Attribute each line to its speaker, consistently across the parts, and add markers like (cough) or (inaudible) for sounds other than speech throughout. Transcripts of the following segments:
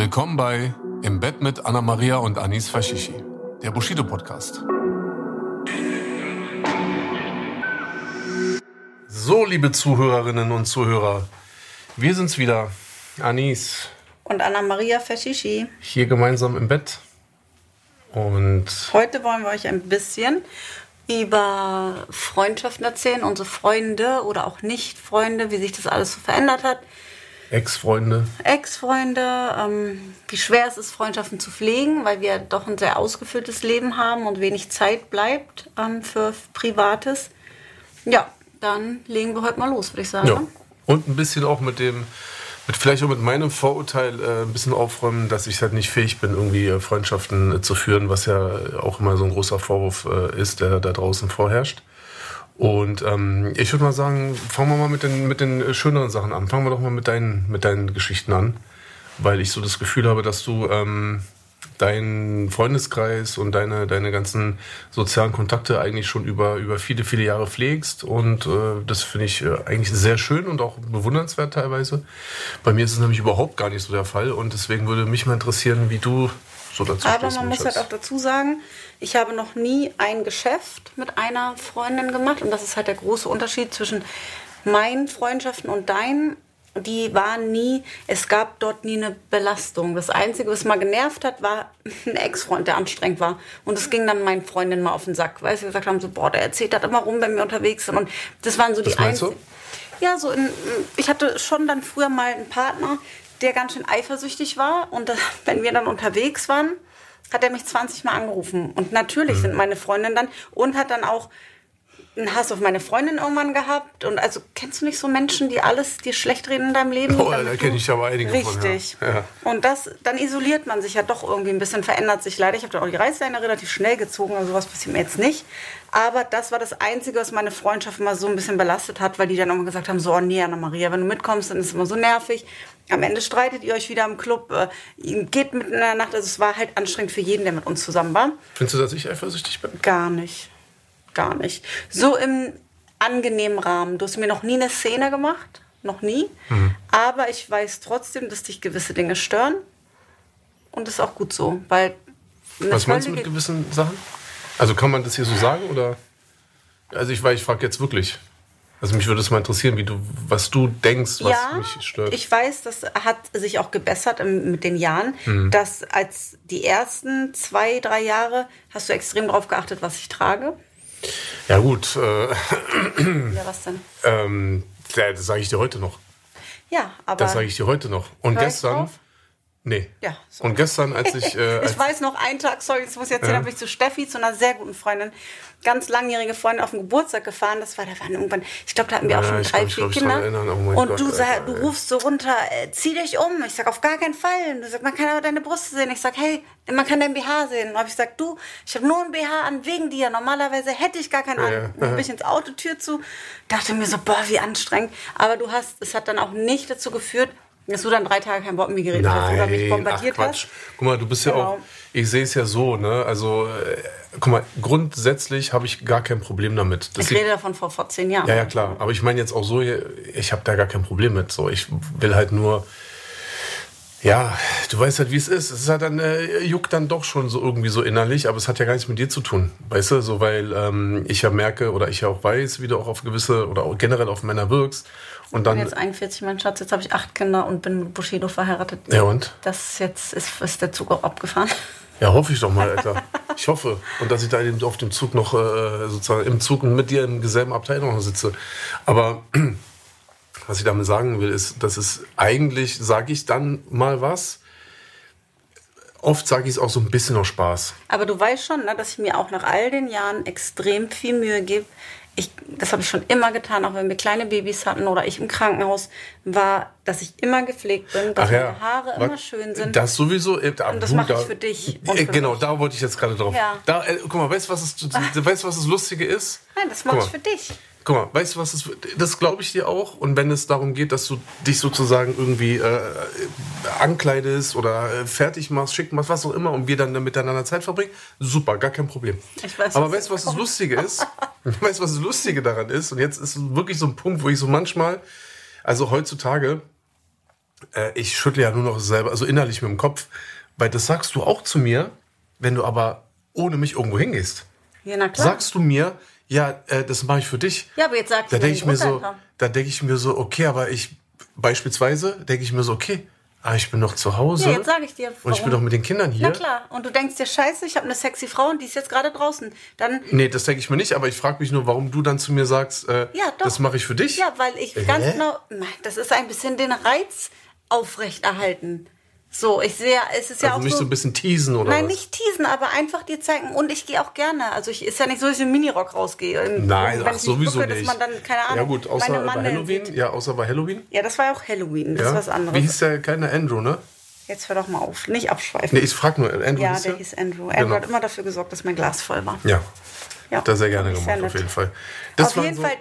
Speaker 1: Willkommen bei Im Bett mit Anna Maria und Anis Fashishi, der Bushido Podcast. So, liebe Zuhörerinnen und Zuhörer, wir sind's wieder. Anis.
Speaker 2: Und Anna-Maria Fashishi.
Speaker 1: Hier gemeinsam im Bett. Und
Speaker 2: heute wollen wir euch ein bisschen über Freundschaften erzählen, unsere Freunde oder auch Nicht-Freunde, wie sich das alles so verändert hat.
Speaker 1: Ex-Freunde.
Speaker 2: Ex-Freunde, ähm, wie schwer es ist, Freundschaften zu pflegen, weil wir doch ein sehr ausgefülltes Leben haben und wenig Zeit bleibt ähm, für Privates. Ja, dann legen wir heute mal los, würde ich sagen. Ja.
Speaker 1: Und ein bisschen auch mit dem, mit vielleicht auch mit meinem Vorurteil äh, ein bisschen aufräumen, dass ich halt nicht fähig bin, irgendwie äh, Freundschaften äh, zu führen, was ja auch immer so ein großer Vorwurf äh, ist, der da draußen vorherrscht. Und ähm, ich würde mal sagen, fangen wir mal mit den, mit den schöneren Sachen an. Fangen wir doch mal mit deinen, mit deinen Geschichten an. Weil ich so das Gefühl habe, dass du ähm, deinen Freundeskreis und deine, deine ganzen sozialen Kontakte eigentlich schon über, über viele, viele Jahre pflegst. Und äh, das finde ich äh, eigentlich sehr schön und auch bewundernswert teilweise. Bei mir ist es nämlich überhaupt gar nicht so der Fall. Und deswegen würde mich mal interessieren, wie du so dazu
Speaker 2: Aber man muss halt auch dazu sagen, ich habe noch nie ein Geschäft mit einer Freundin gemacht. Und das ist halt der große Unterschied zwischen meinen Freundschaften und deinen. Die waren nie, es gab dort nie eine Belastung. Das Einzige, was mal genervt hat, war (laughs) ein Ex-Freund, der anstrengend war. Und es ging dann meinen Freundinnen mal auf den Sack, weil sie gesagt haben, so, boah, der erzählt das immer rum, wenn wir unterwegs sind. Und das waren so die einzigen. Ja, so in, ich hatte schon dann früher mal einen Partner, der ganz schön eifersüchtig war. Und wenn wir dann unterwegs waren, hat er mich 20 Mal angerufen. Und natürlich mhm. sind meine Freundinnen dann und hat dann auch einen Hass auf meine Freundin irgendwann gehabt. Und also kennst du nicht so Menschen, die alles dir schlecht reden in deinem Leben?
Speaker 1: Oh, da kenne ich aber einige
Speaker 2: Richtig.
Speaker 1: Von, ja.
Speaker 2: Und das, dann isoliert man sich ja doch irgendwie ein bisschen, verändert sich leider. Ich habe dann auch die Reißleine relativ schnell gezogen, also sowas passiert mir jetzt nicht. Aber das war das Einzige, was meine Freundschaft mal so ein bisschen belastet hat, weil die dann immer gesagt haben, so, oh, nee, Anna-Maria, wenn du mitkommst, dann ist es immer so nervig. Am Ende streitet ihr euch wieder im Club, äh, geht mitten in der Nacht. Also es war halt anstrengend für jeden, der mit uns zusammen war.
Speaker 1: Findest du, dass ich eifersüchtig bin?
Speaker 2: Gar nicht. Gar nicht. So im angenehmen Rahmen. Du hast mir noch nie eine Szene gemacht. Noch nie. Mhm. Aber ich weiß trotzdem, dass dich gewisse Dinge stören. Und das ist auch gut so. Weil
Speaker 1: Was meinst du mit gewissen Sachen? Also kann man das hier so sagen? Oder? Also ich, ich frage jetzt wirklich. Also mich würde es mal interessieren, wie du, was du denkst, was
Speaker 2: ja,
Speaker 1: mich stört.
Speaker 2: Ich weiß, das hat sich auch gebessert mit den Jahren, mhm. dass als die ersten zwei, drei Jahre hast du extrem darauf geachtet, was ich trage.
Speaker 1: Ja gut. Äh,
Speaker 2: ja, was denn?
Speaker 1: Ähm, das sage ich dir heute noch.
Speaker 2: Ja, aber.
Speaker 1: Das sage ich dir heute noch. Und gestern. Nee.
Speaker 2: Ja.
Speaker 1: So. Und gestern, als ich. (laughs) Äh,
Speaker 2: als ich weiß noch einen Tag, sorry, das muss ich erzählen, ja. habe ich zu Steffi, zu einer sehr guten Freundin, ganz langjährige Freundin auf den Geburtstag gefahren. Das war, da waren irgendwann, ich glaube, da hatten wir ja, auch schon drei, vier Kinder. Oh und Gott, du, sag, du rufst so runter, äh, zieh dich um. Ich sag, auf gar keinen Fall. Und du sagst, man kann aber deine Brust sehen. Ich sag, hey, man kann dein BH sehen. Und habe ich gesagt, du, ich habe nur ein BH an wegen dir. Normalerweise hätte ich gar keinen ja, an. Dann bin ich ins Auto, Tür zu. Dachte mir so, boah, wie anstrengend. Aber du hast, es hat dann auch nicht dazu geführt, dass du dann drei Tage kein Wort mit mir geredet hast oder mich bombardiert ach, hast.
Speaker 1: Guck mal, du bist ja genau. auch, ich sehe es ja so, ne? Also, äh, guck mal, grundsätzlich habe ich gar kein Problem damit.
Speaker 2: ich rede davon vor, vor zehn Jahren.
Speaker 1: Ja, ja, klar. Aber ich meine jetzt auch so, ich habe da gar kein Problem mit. So, ich will halt nur, ja, du weißt halt, wie es ist. Es ist halt dann, äh, juckt dann doch schon so irgendwie so innerlich, aber es hat ja gar nichts mit dir zu tun. Weißt du, so weil ähm, ich ja merke oder ich ja auch weiß, wie du auch auf gewisse oder auch generell auf Männer wirkst. Und dann,
Speaker 2: ich bin jetzt 41, mein Schatz, jetzt habe ich acht Kinder und bin mit Bushido verheiratet.
Speaker 1: Ja und?
Speaker 2: Das jetzt ist, ist der Zug auch abgefahren.
Speaker 1: Ja, hoffe ich doch mal, Alter. Ich hoffe. Und dass ich da auf dem Zug noch, äh, sozusagen im Zug mit dir im selben Abteil noch sitze. Aber (clears throat) was ich damit sagen will, ist, dass es eigentlich, sage ich dann mal was, oft sage ich es auch so ein bisschen aus Spaß.
Speaker 2: Aber du weißt schon, ne, dass ich mir auch nach all den Jahren extrem viel Mühe gebe, ich, das habe ich schon immer getan, auch wenn wir kleine Babys hatten oder ich im Krankenhaus war, dass ich immer gepflegt bin, dass
Speaker 1: Ach ja.
Speaker 2: meine Haare immer schön sind.
Speaker 1: Das sowieso. äh, Da,
Speaker 2: Und das mache ich für dich
Speaker 1: Äh,
Speaker 2: für
Speaker 1: genau,
Speaker 2: mich.
Speaker 1: da wollte ich jetzt gerade drauf.
Speaker 2: Ja.
Speaker 1: Da, äh, guck mal, weißt du, was, (laughs) weißt, was das Lustige ist?
Speaker 2: Nein, das mache ich für dich.
Speaker 1: Guck mal, weißt du, was es, das glaube ich dir auch. Und wenn es darum geht, dass du dich sozusagen irgendwie äh, ankleidest oder äh, fertig machst, schick machst, was auch immer, und wir dann miteinander Zeit verbringen, super, gar kein Problem.
Speaker 2: Ich weiß,
Speaker 1: Aber weißt du, was das. Lustige ist? (laughs) (laughs) weißt du, was das Lustige daran ist? Und jetzt ist wirklich so ein Punkt, wo ich so manchmal, also heutzutage, äh, ich schüttle ja nur noch selber, also innerlich mit dem Kopf, weil das sagst du auch zu mir, wenn du aber ohne mich irgendwo hingehst.
Speaker 2: Ja, na klar.
Speaker 1: Sagst du mir, ja, äh, das mache ich für dich.
Speaker 2: ja, aber jetzt sagst
Speaker 1: Da
Speaker 2: du,
Speaker 1: denke
Speaker 2: wenn
Speaker 1: ich mir so,
Speaker 2: runterkomme.
Speaker 1: da denke ich mir so, okay, aber ich beispielsweise denke ich mir so, okay, ah, ich bin noch zu Hause
Speaker 2: Ja, jetzt sage ich dir,
Speaker 1: und ich bin
Speaker 2: warum.
Speaker 1: doch mit den Kindern hier.
Speaker 2: Na klar. Und du denkst dir, scheiße, ich habe eine sexy Frau und die ist jetzt gerade draußen. Dann,
Speaker 1: Nee, das denke ich mir nicht, aber ich frage mich nur, warum du dann zu mir sagst, äh,
Speaker 2: Ja,
Speaker 1: das mache ich für dich.
Speaker 2: ja, weil ich
Speaker 1: Hä?
Speaker 2: ganz genau, Nein, das ist ein bisschen den Reiz aufrechterhalten. So, ich sehe, es ist ja
Speaker 1: also
Speaker 2: auch
Speaker 1: mich
Speaker 2: so,
Speaker 1: so ein bisschen teasen oder
Speaker 2: Nein,
Speaker 1: was?
Speaker 2: nicht teasen, aber einfach dir zeigen. Und ich gehe auch gerne. Also ich ist ja nicht so, dass ich im Minirock rausgehe.
Speaker 1: Nein, ach, sowieso
Speaker 2: bücke,
Speaker 1: nicht.
Speaker 2: Dass man dann, keine Ahnung,
Speaker 1: ja gut, außer bei Halloween.
Speaker 2: sieht.
Speaker 1: Ja, außer bei Halloween.
Speaker 2: Ja, das war ja auch Halloween. Das
Speaker 1: ja.
Speaker 2: ist was anderes.
Speaker 1: Wie hieß der kleine Andrew, ne?
Speaker 2: Jetzt hör doch mal auf. Nicht abschweifen.
Speaker 1: Nee, ich frage nur, Andrew
Speaker 2: ja,
Speaker 1: hieß
Speaker 2: der
Speaker 1: der?
Speaker 2: hieß Andrew. Andrew
Speaker 1: Genau.
Speaker 2: hat immer dafür gesorgt, dass mein Glas voll war.
Speaker 1: Ja,
Speaker 2: Ja.
Speaker 1: hat er sehr gerne gemacht,
Speaker 2: sehr
Speaker 1: auf jeden Fall. Das
Speaker 2: Auf jeden
Speaker 1: so,
Speaker 2: Fall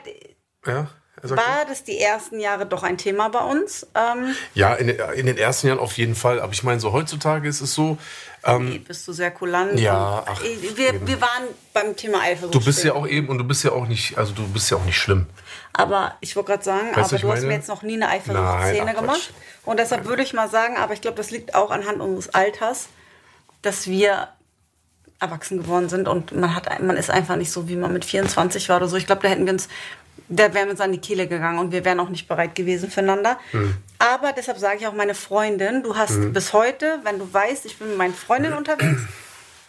Speaker 1: Ja,
Speaker 2: war das die ersten Jahre doch ein Thema bei uns. Ähm,
Speaker 1: ja in, den- in den ersten Jahren auf jeden Fall. Aber ich meine, so heutzutage ist es so, ähm,
Speaker 2: bist du sehr kulant.
Speaker 1: Ja, ach,
Speaker 2: wir, wir waren beim Thema Eifersucht.
Speaker 1: du bist ja auch eben und du bist ja auch nicht, also du bist ja auch nicht schlimm.
Speaker 2: Aber ich wollte gerade sagen,
Speaker 1: Weißt du,
Speaker 2: aber
Speaker 1: ich
Speaker 2: du hast mir jetzt noch nie eine Eifersuchtsszene
Speaker 1: Quatsch.
Speaker 2: gemacht. Und deshalb würde ich mal sagen, aber ich glaube, das liegt auch anhand unseres Alters, dass wir erwachsen geworden sind und man hat man ist einfach nicht so, wie man mit 24 war oder so. Ich glaube, da hätten wir uns, da wären wir uns an die Kehle gegangen und wir wären auch nicht bereit gewesen füreinander.
Speaker 1: Hm.
Speaker 2: Aber deshalb sage ich auch meine Freundin, du hast bis heute, wenn du weißt, ich bin mit meinen Freundinnen unterwegs,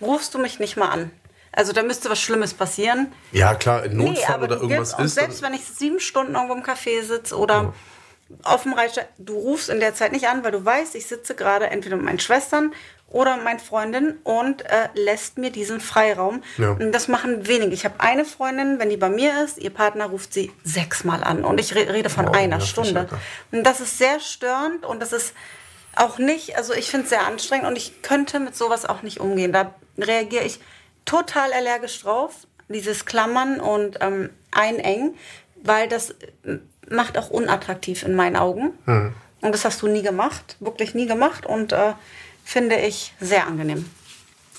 Speaker 2: rufst du mich nicht mal an. Also da müsste was Schlimmes passieren.
Speaker 1: Ja, klar, in Notfall oder
Speaker 2: du
Speaker 1: irgendwas ist.
Speaker 2: selbst wenn ich sieben Stunden irgendwo im Café sitze oder auf dem Reitsteig, du rufst in der Zeit nicht an, weil du weißt, ich sitze gerade entweder mit meinen Schwestern oder mit meinen Freundinnen und äh, lässt mir diesen Freiraum.
Speaker 1: Ja.
Speaker 2: Das machen wenige. Ich habe eine Freundin, wenn die bei mir ist, ihr Partner ruft sie sechsmal an und ich re rede von
Speaker 1: Wow,
Speaker 2: einer Stunde. Und das ist sehr störend und das ist auch nicht, also ich finde es sehr anstrengend und ich könnte mit sowas auch nicht umgehen. Da reagiere ich total allergisch drauf, dieses Klammern und ähm, Einengen, weil das äh, macht auch unattraktiv in meinen Augen.
Speaker 1: Hm.
Speaker 2: Und das hast du nie gemacht, wirklich nie gemacht und äh, finde ich sehr angenehm.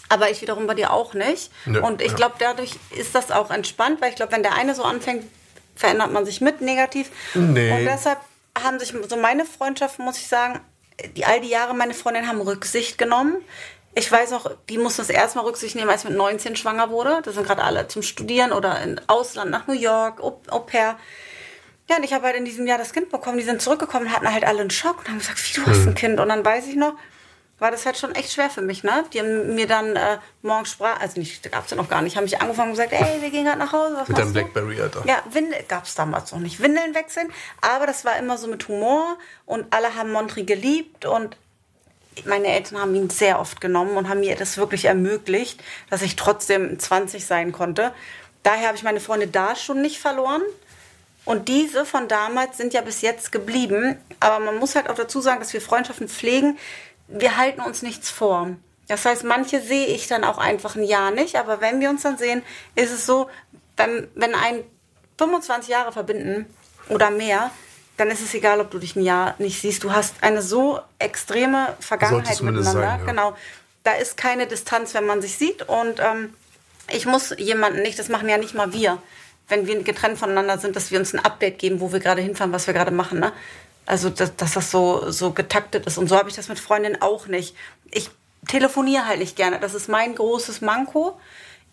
Speaker 2: Aber ich wiederum bei dir auch nicht.
Speaker 1: Nö,
Speaker 2: und ich
Speaker 1: ja.
Speaker 2: glaube, dadurch ist das auch entspannt, weil ich glaube, wenn der eine so anfängt, verändert man sich mit negativ.
Speaker 1: Nee.
Speaker 2: Und deshalb haben sich so meine Freundschaften, muss ich sagen, die, all die Jahre meine Freundinnen haben Rücksicht genommen. Ich weiß noch, die mussten das erste Mal Rücksicht nehmen, als ich mit 19 schwanger wurde. Das sind gerade alle zum Studieren oder in Ausland nach New York, Au, Au pair. Ja, und ich habe halt in diesem Jahr das Kind bekommen. Die sind zurückgekommen und hatten halt alle einen Schock und haben gesagt, wie, du hast ein Kind. Und dann weiß ich noch, war das halt schon echt schwer für mich, ne? Die haben mir dann äh, morgens sprach, also nicht, gab's ja noch gar nicht, haben mich angefangen und gesagt, ey, wir gehen gerade nach Hause, was
Speaker 1: Mit deinem? Blackberry, Alter.
Speaker 2: Ja, Windel gab's damals noch nicht. Windeln wechseln, aber das war immer so mit Humor und alle haben Montri geliebt und meine Eltern haben ihn sehr oft genommen und haben mir das wirklich ermöglicht, dass ich trotzdem 20 sein konnte. Daher habe ich meine Freunde da schon nicht verloren. Und diese von damals sind ja bis jetzt geblieben. Aber man muss halt auch dazu sagen, dass wir Freundschaften pflegen. Wir halten uns nichts vor. Das heißt, manche sehe ich dann auch einfach ein Jahr nicht. Aber wenn wir uns dann sehen, ist es so, wenn, wenn ein 25 Jahre verbinden oder mehr, dann ist es egal, ob du dich ein Jahr nicht siehst. Du hast eine so extreme Vergangenheit miteinander.
Speaker 1: sein, ja.
Speaker 2: Genau. Da ist keine Distanz, wenn man sich sieht. Und ähm, ich muss jemanden nicht, das machen ja nicht mal wir, wenn wir getrennt voneinander sind, dass wir uns ein Update geben, wo wir gerade hinfahren, was wir gerade machen. Ne? Also, dass, dass das so, so getaktet ist. Und so habe ich das mit Freundinnen auch nicht. Ich telefoniere halt nicht gerne. Das ist mein großes Manko.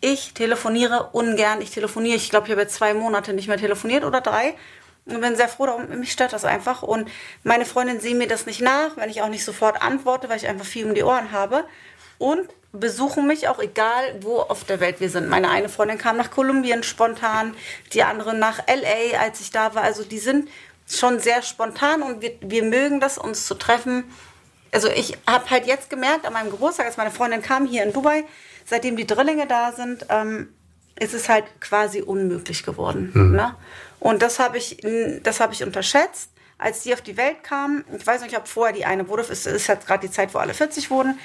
Speaker 2: Ich telefoniere ungern. Ich telefoniere, ich glaube, ich habe jetzt zwei Monate nicht mehr telefoniert oder drei. Und bin sehr froh darum. Mich stört das einfach. Und meine Freundinnen sehen mir das nicht nach, wenn ich auch nicht sofort antworte, weil ich einfach viel um die Ohren habe. Und besuchen mich auch egal, wo auf der Welt wir sind. Meine eine Freundin kam nach Kolumbien spontan, die andere nach LA, als ich da war. Also die sind schon sehr spontan und wir, wir mögen das, uns zu treffen. Also ich habe halt jetzt gemerkt, an meinem Geburtstag, als meine Freundin kam hier in Dubai, seitdem die Drillinge da sind, ähm, ist es halt quasi unmöglich geworden.
Speaker 1: Mhm.
Speaker 2: Ne? Und das habe ich, das habe ich unterschätzt. Als die auf die Welt kamen, ich weiß nicht, ob vorher die eine wurde, es ist jetzt gerade die Zeit, wo alle 40 wurden.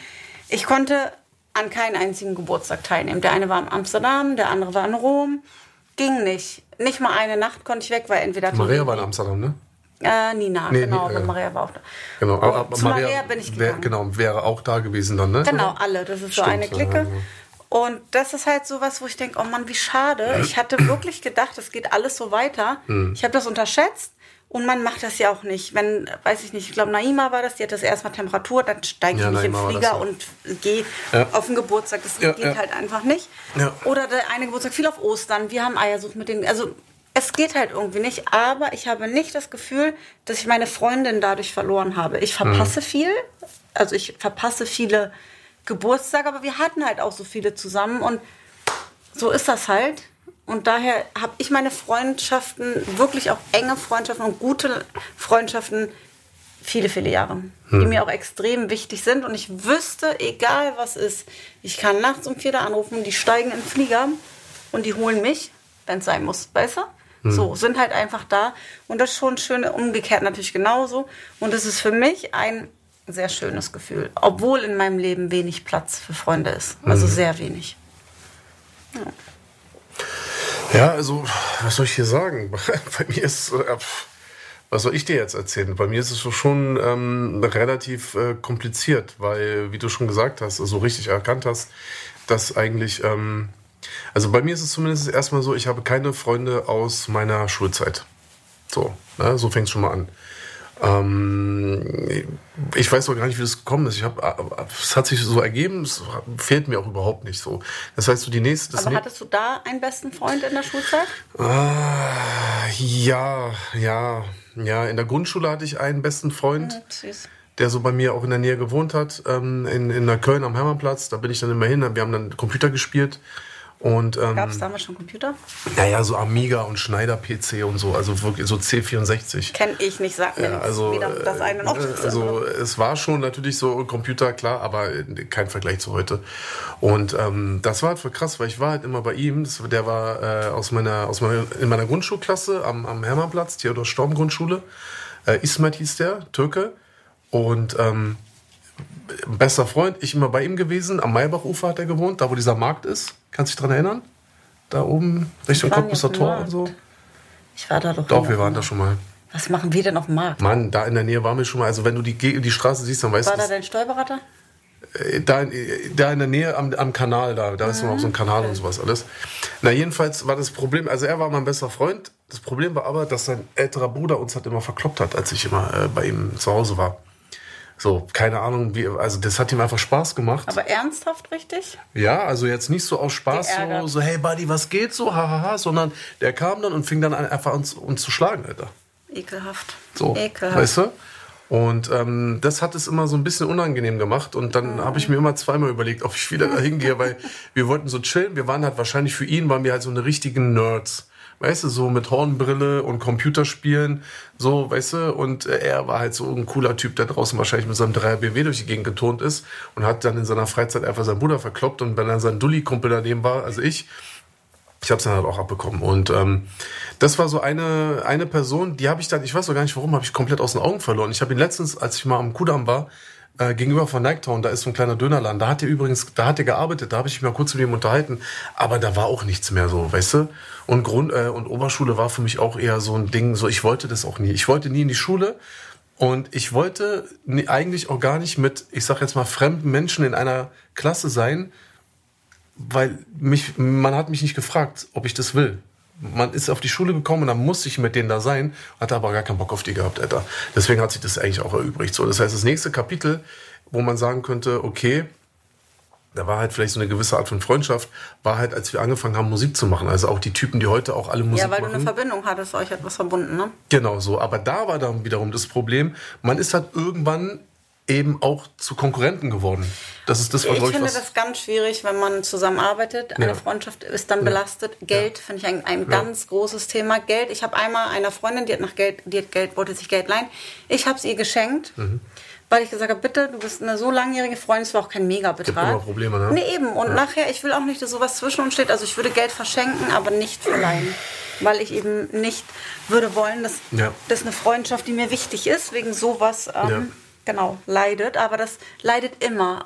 Speaker 2: Ich konnte an keinen einzigen Geburtstag teilnehmen. Der eine war in Amsterdam, der andere war in Rom. Ging nicht. Nicht mal eine Nacht konnte ich weg, weil entweder...
Speaker 1: Maria war in Amsterdam, ne?
Speaker 2: Äh, Nina,
Speaker 1: Nee,
Speaker 2: genau,
Speaker 1: nee, äh,
Speaker 2: Maria war auch da.
Speaker 1: Genau, aber, aber
Speaker 2: zu Maria, bin ich
Speaker 1: wär,
Speaker 2: gegangen.
Speaker 1: genau, wäre auch da gewesen dann, ne?
Speaker 2: Genau, alle. Das ist so
Speaker 1: Stimmt,
Speaker 2: eine
Speaker 1: ja,
Speaker 2: Clique.
Speaker 1: ja.
Speaker 2: Und das ist halt so was, wo ich denke, oh Mann, wie schade. Ich hatte wirklich gedacht, es geht alles so weiter.
Speaker 1: Hm.
Speaker 2: Ich habe das unterschätzt. Und man macht das ja auch nicht. Wenn, weiß ich nicht, ich glaube, Naima war das, die hat das erstmal Temperatur, dann steige ich
Speaker 1: Ja,
Speaker 2: nicht
Speaker 1: war
Speaker 2: den
Speaker 1: das,
Speaker 2: Flieger und gehe
Speaker 1: Ja.
Speaker 2: auf den Geburtstag. Das
Speaker 1: Ja,
Speaker 2: geht halt einfach nicht. Oder der eine Geburtstag fiel auf Ostern. Wir haben Eiersucht mit den. Also es geht halt irgendwie nicht. Aber ich habe nicht das Gefühl, dass ich meine Freundin dadurch verloren habe. Ich verpasse
Speaker 1: Mhm.
Speaker 2: viel. Also ich verpasse viele Geburtstage, aber wir hatten halt auch so viele zusammen und so ist das halt. Und daher habe ich meine Freundschaften, wirklich auch enge Freundschaften und gute Freundschaften, viele, viele Jahre,
Speaker 1: Hm.
Speaker 2: die mir auch extrem wichtig sind. Und ich wüsste, egal was ist, ich kann nachts um vier da anrufen, die steigen in den Flieger und die holen mich, wenn es sein muss, weißt du? So, sind halt einfach da. Und das ist schon schön, umgekehrt natürlich genauso. Und es ist für mich ein sehr schönes Gefühl, obwohl in meinem Leben wenig Platz für Freunde ist. Also sehr wenig.
Speaker 1: Ja, also, was soll ich hier sagen? (laughs) Bei mir ist, äh, was soll ich dir jetzt erzählen? Bei mir ist es so schon ähm, relativ äh, kompliziert, weil, wie du schon gesagt hast, also richtig erkannt hast, dass eigentlich, ähm, also bei mir ist es zumindest erstmal so, ich habe keine Freunde aus meiner Schulzeit. So, ne, so fängt es schon mal an. Ähm, ich weiß auch gar nicht, wie das gekommen ist. Ich hab, äh, es hat sich so ergeben, es fehlt mir auch überhaupt nicht so. Das heißt, so die nächste.
Speaker 2: Aber hattest du da einen besten Freund in der Schulzeit?
Speaker 1: Ah, ja, ja, ja. In der Grundschule hatte ich einen besten Freund,
Speaker 2: Süß.
Speaker 1: der so bei mir auch in der Nähe gewohnt hat, ähm, in, in der Köln am Hermannplatz. Da bin ich dann immer hin. Wir haben dann Computer gespielt. Und ähm,
Speaker 2: Gab es damals schon Computer?
Speaker 1: naja, so Amiga und Schneider-PC und so, also wirklich so C64.
Speaker 2: Kenn ich nicht, sag mir
Speaker 1: Ja, also,
Speaker 2: Weder das eine noch
Speaker 1: äh,
Speaker 2: das
Speaker 1: also
Speaker 2: andere.
Speaker 1: es war schon natürlich so Computer, klar, aber kein Vergleich zu heute. Und ähm, das war halt voll krass, weil ich war halt immer bei ihm. Das, der war äh, aus meiner, aus meiner, in meiner Grundschulklasse am, am Hermannplatz, Theodor Storm Grundschule. Äh, Ismet hieß der, Türke. Und ähm, bester Freund, ich immer bei ihm gewesen. Am Maybachufer hat er gewohnt, da wo dieser Markt ist. Kannst du dich dran erinnern? Da oben, Richtung Cottbusser Tor und so.
Speaker 2: Ich war da doch.
Speaker 1: Doch, wir waren da schon mal.
Speaker 2: Was machen wir denn auf dem Markt?
Speaker 1: Mann, da in der Nähe waren wir schon mal. Also wenn du die, die Straße siehst, dann weißt
Speaker 2: War
Speaker 1: du,
Speaker 2: da dein Steuerberater?
Speaker 1: äh, da, in- da in der Nähe am, am Kanal, da, da ist noch so ein Kanal und sowas alles. Na, jedenfalls war das Problem, also er war mein bester Freund. Das Problem war aber, dass sein älterer Bruder uns halt immer verkloppt hat, als ich immer äh, bei ihm zu Hause war. So, keine Ahnung, wie, also das hat ihm einfach Spaß gemacht.
Speaker 2: Aber ernsthaft richtig?
Speaker 1: Ja, also jetzt nicht so aus Spaß, so, so, hey Buddy, was geht so, hahaha, sondern der kam dann und fing dann an, einfach uns, uns zu schlagen, Alter.
Speaker 2: Ekelhaft.
Speaker 1: So,
Speaker 2: Ekelhaft.
Speaker 1: weißt du? Und ähm, das hat es immer so ein bisschen unangenehm gemacht. Und dann habe ich mir immer zweimal überlegt, ob ich wieder da hingehe, weil wir wollten so chillen. Wir waren halt wahrscheinlich für ihn, waren wir halt so eine richtigen Nerds. Weißt du, so mit Hornbrille und Computerspielen, so, weißt du, und äh, er war halt so ein cooler Typ, der draußen wahrscheinlich mit seinem 3 BMW durch die Gegend getont ist und hat dann in seiner Freizeit einfach seinen Bruder verkloppt und wenn dann sein Dulli-Kumpel daneben war, also ich, ich habe es dann halt auch abbekommen. Und ähm, das war so eine, eine Person, die habe ich dann, ich weiß auch gar nicht warum, habe ich komplett aus den Augen verloren. Ich habe ihn letztens, als ich mal am Kudamm war, äh, gegenüber von Nighttown, da ist so ein kleiner Dönerladen. Da hat er übrigens, da hat er gearbeitet, da habe ich mich mal kurz mit ihm unterhalten. Aber da war auch nichts mehr so, weißt du? Und Grund äh, und Oberschule war für mich auch eher so ein Ding, so ich wollte das auch nie. Ich wollte nie in die Schule. Und ich wollte nie, eigentlich auch gar nicht mit, ich sag jetzt mal, fremden Menschen in einer Klasse sein, weil mich, man hat mich nicht gefragt, ob ich das will. Man ist auf die Schule gekommen und dann musste ich mit denen da sein, hatte aber gar keinen Bock auf die gehabt, Alter. Deswegen hat sich das eigentlich auch erübrigt. So, das heißt, das nächste Kapitel, wo man sagen könnte, okay, da war halt vielleicht so eine gewisse Art von Freundschaft, war halt, als wir angefangen haben, Musik zu machen. Also auch die Typen, die heute auch alle Musik
Speaker 2: Ja, weil du
Speaker 1: machen.
Speaker 2: eine Verbindung hattest, euch hat was verbunden, ne?
Speaker 1: Genau so. Aber da war dann wiederum das Problem, man ist halt irgendwann eben auch zu Konkurrenten geworden. Das ist das, was
Speaker 2: Ich
Speaker 1: glaub
Speaker 2: finde das ganz schwierig, wenn man zusammenarbeitet. Eine
Speaker 1: Ja.
Speaker 2: Freundschaft ist dann belastet. Geld finde ich ein, ein ganz großes Thema. Geld. Ich habe einmal einer Freundin, die hat nach Geld, die hat Geld, wollte sich Geld leihen. Ich habe es ihr geschenkt,
Speaker 1: Mhm.
Speaker 2: Weil ich gesagt habe, bitte, du bist eine so langjährige Freundin, es war auch kein Megabetrag.
Speaker 1: Gibt immer Probleme, ne?
Speaker 2: Nee, eben. Und nachher, ich will auch nicht, dass sowas zwischen uns steht. Also ich würde Geld verschenken, aber nicht verleihen. Weil ich eben nicht würde wollen, dass
Speaker 1: Ja.
Speaker 2: das eine Freundschaft, die mir wichtig ist, wegen sowas, ähm,
Speaker 1: Ja.
Speaker 2: genau, leidet. Aber das leidet immer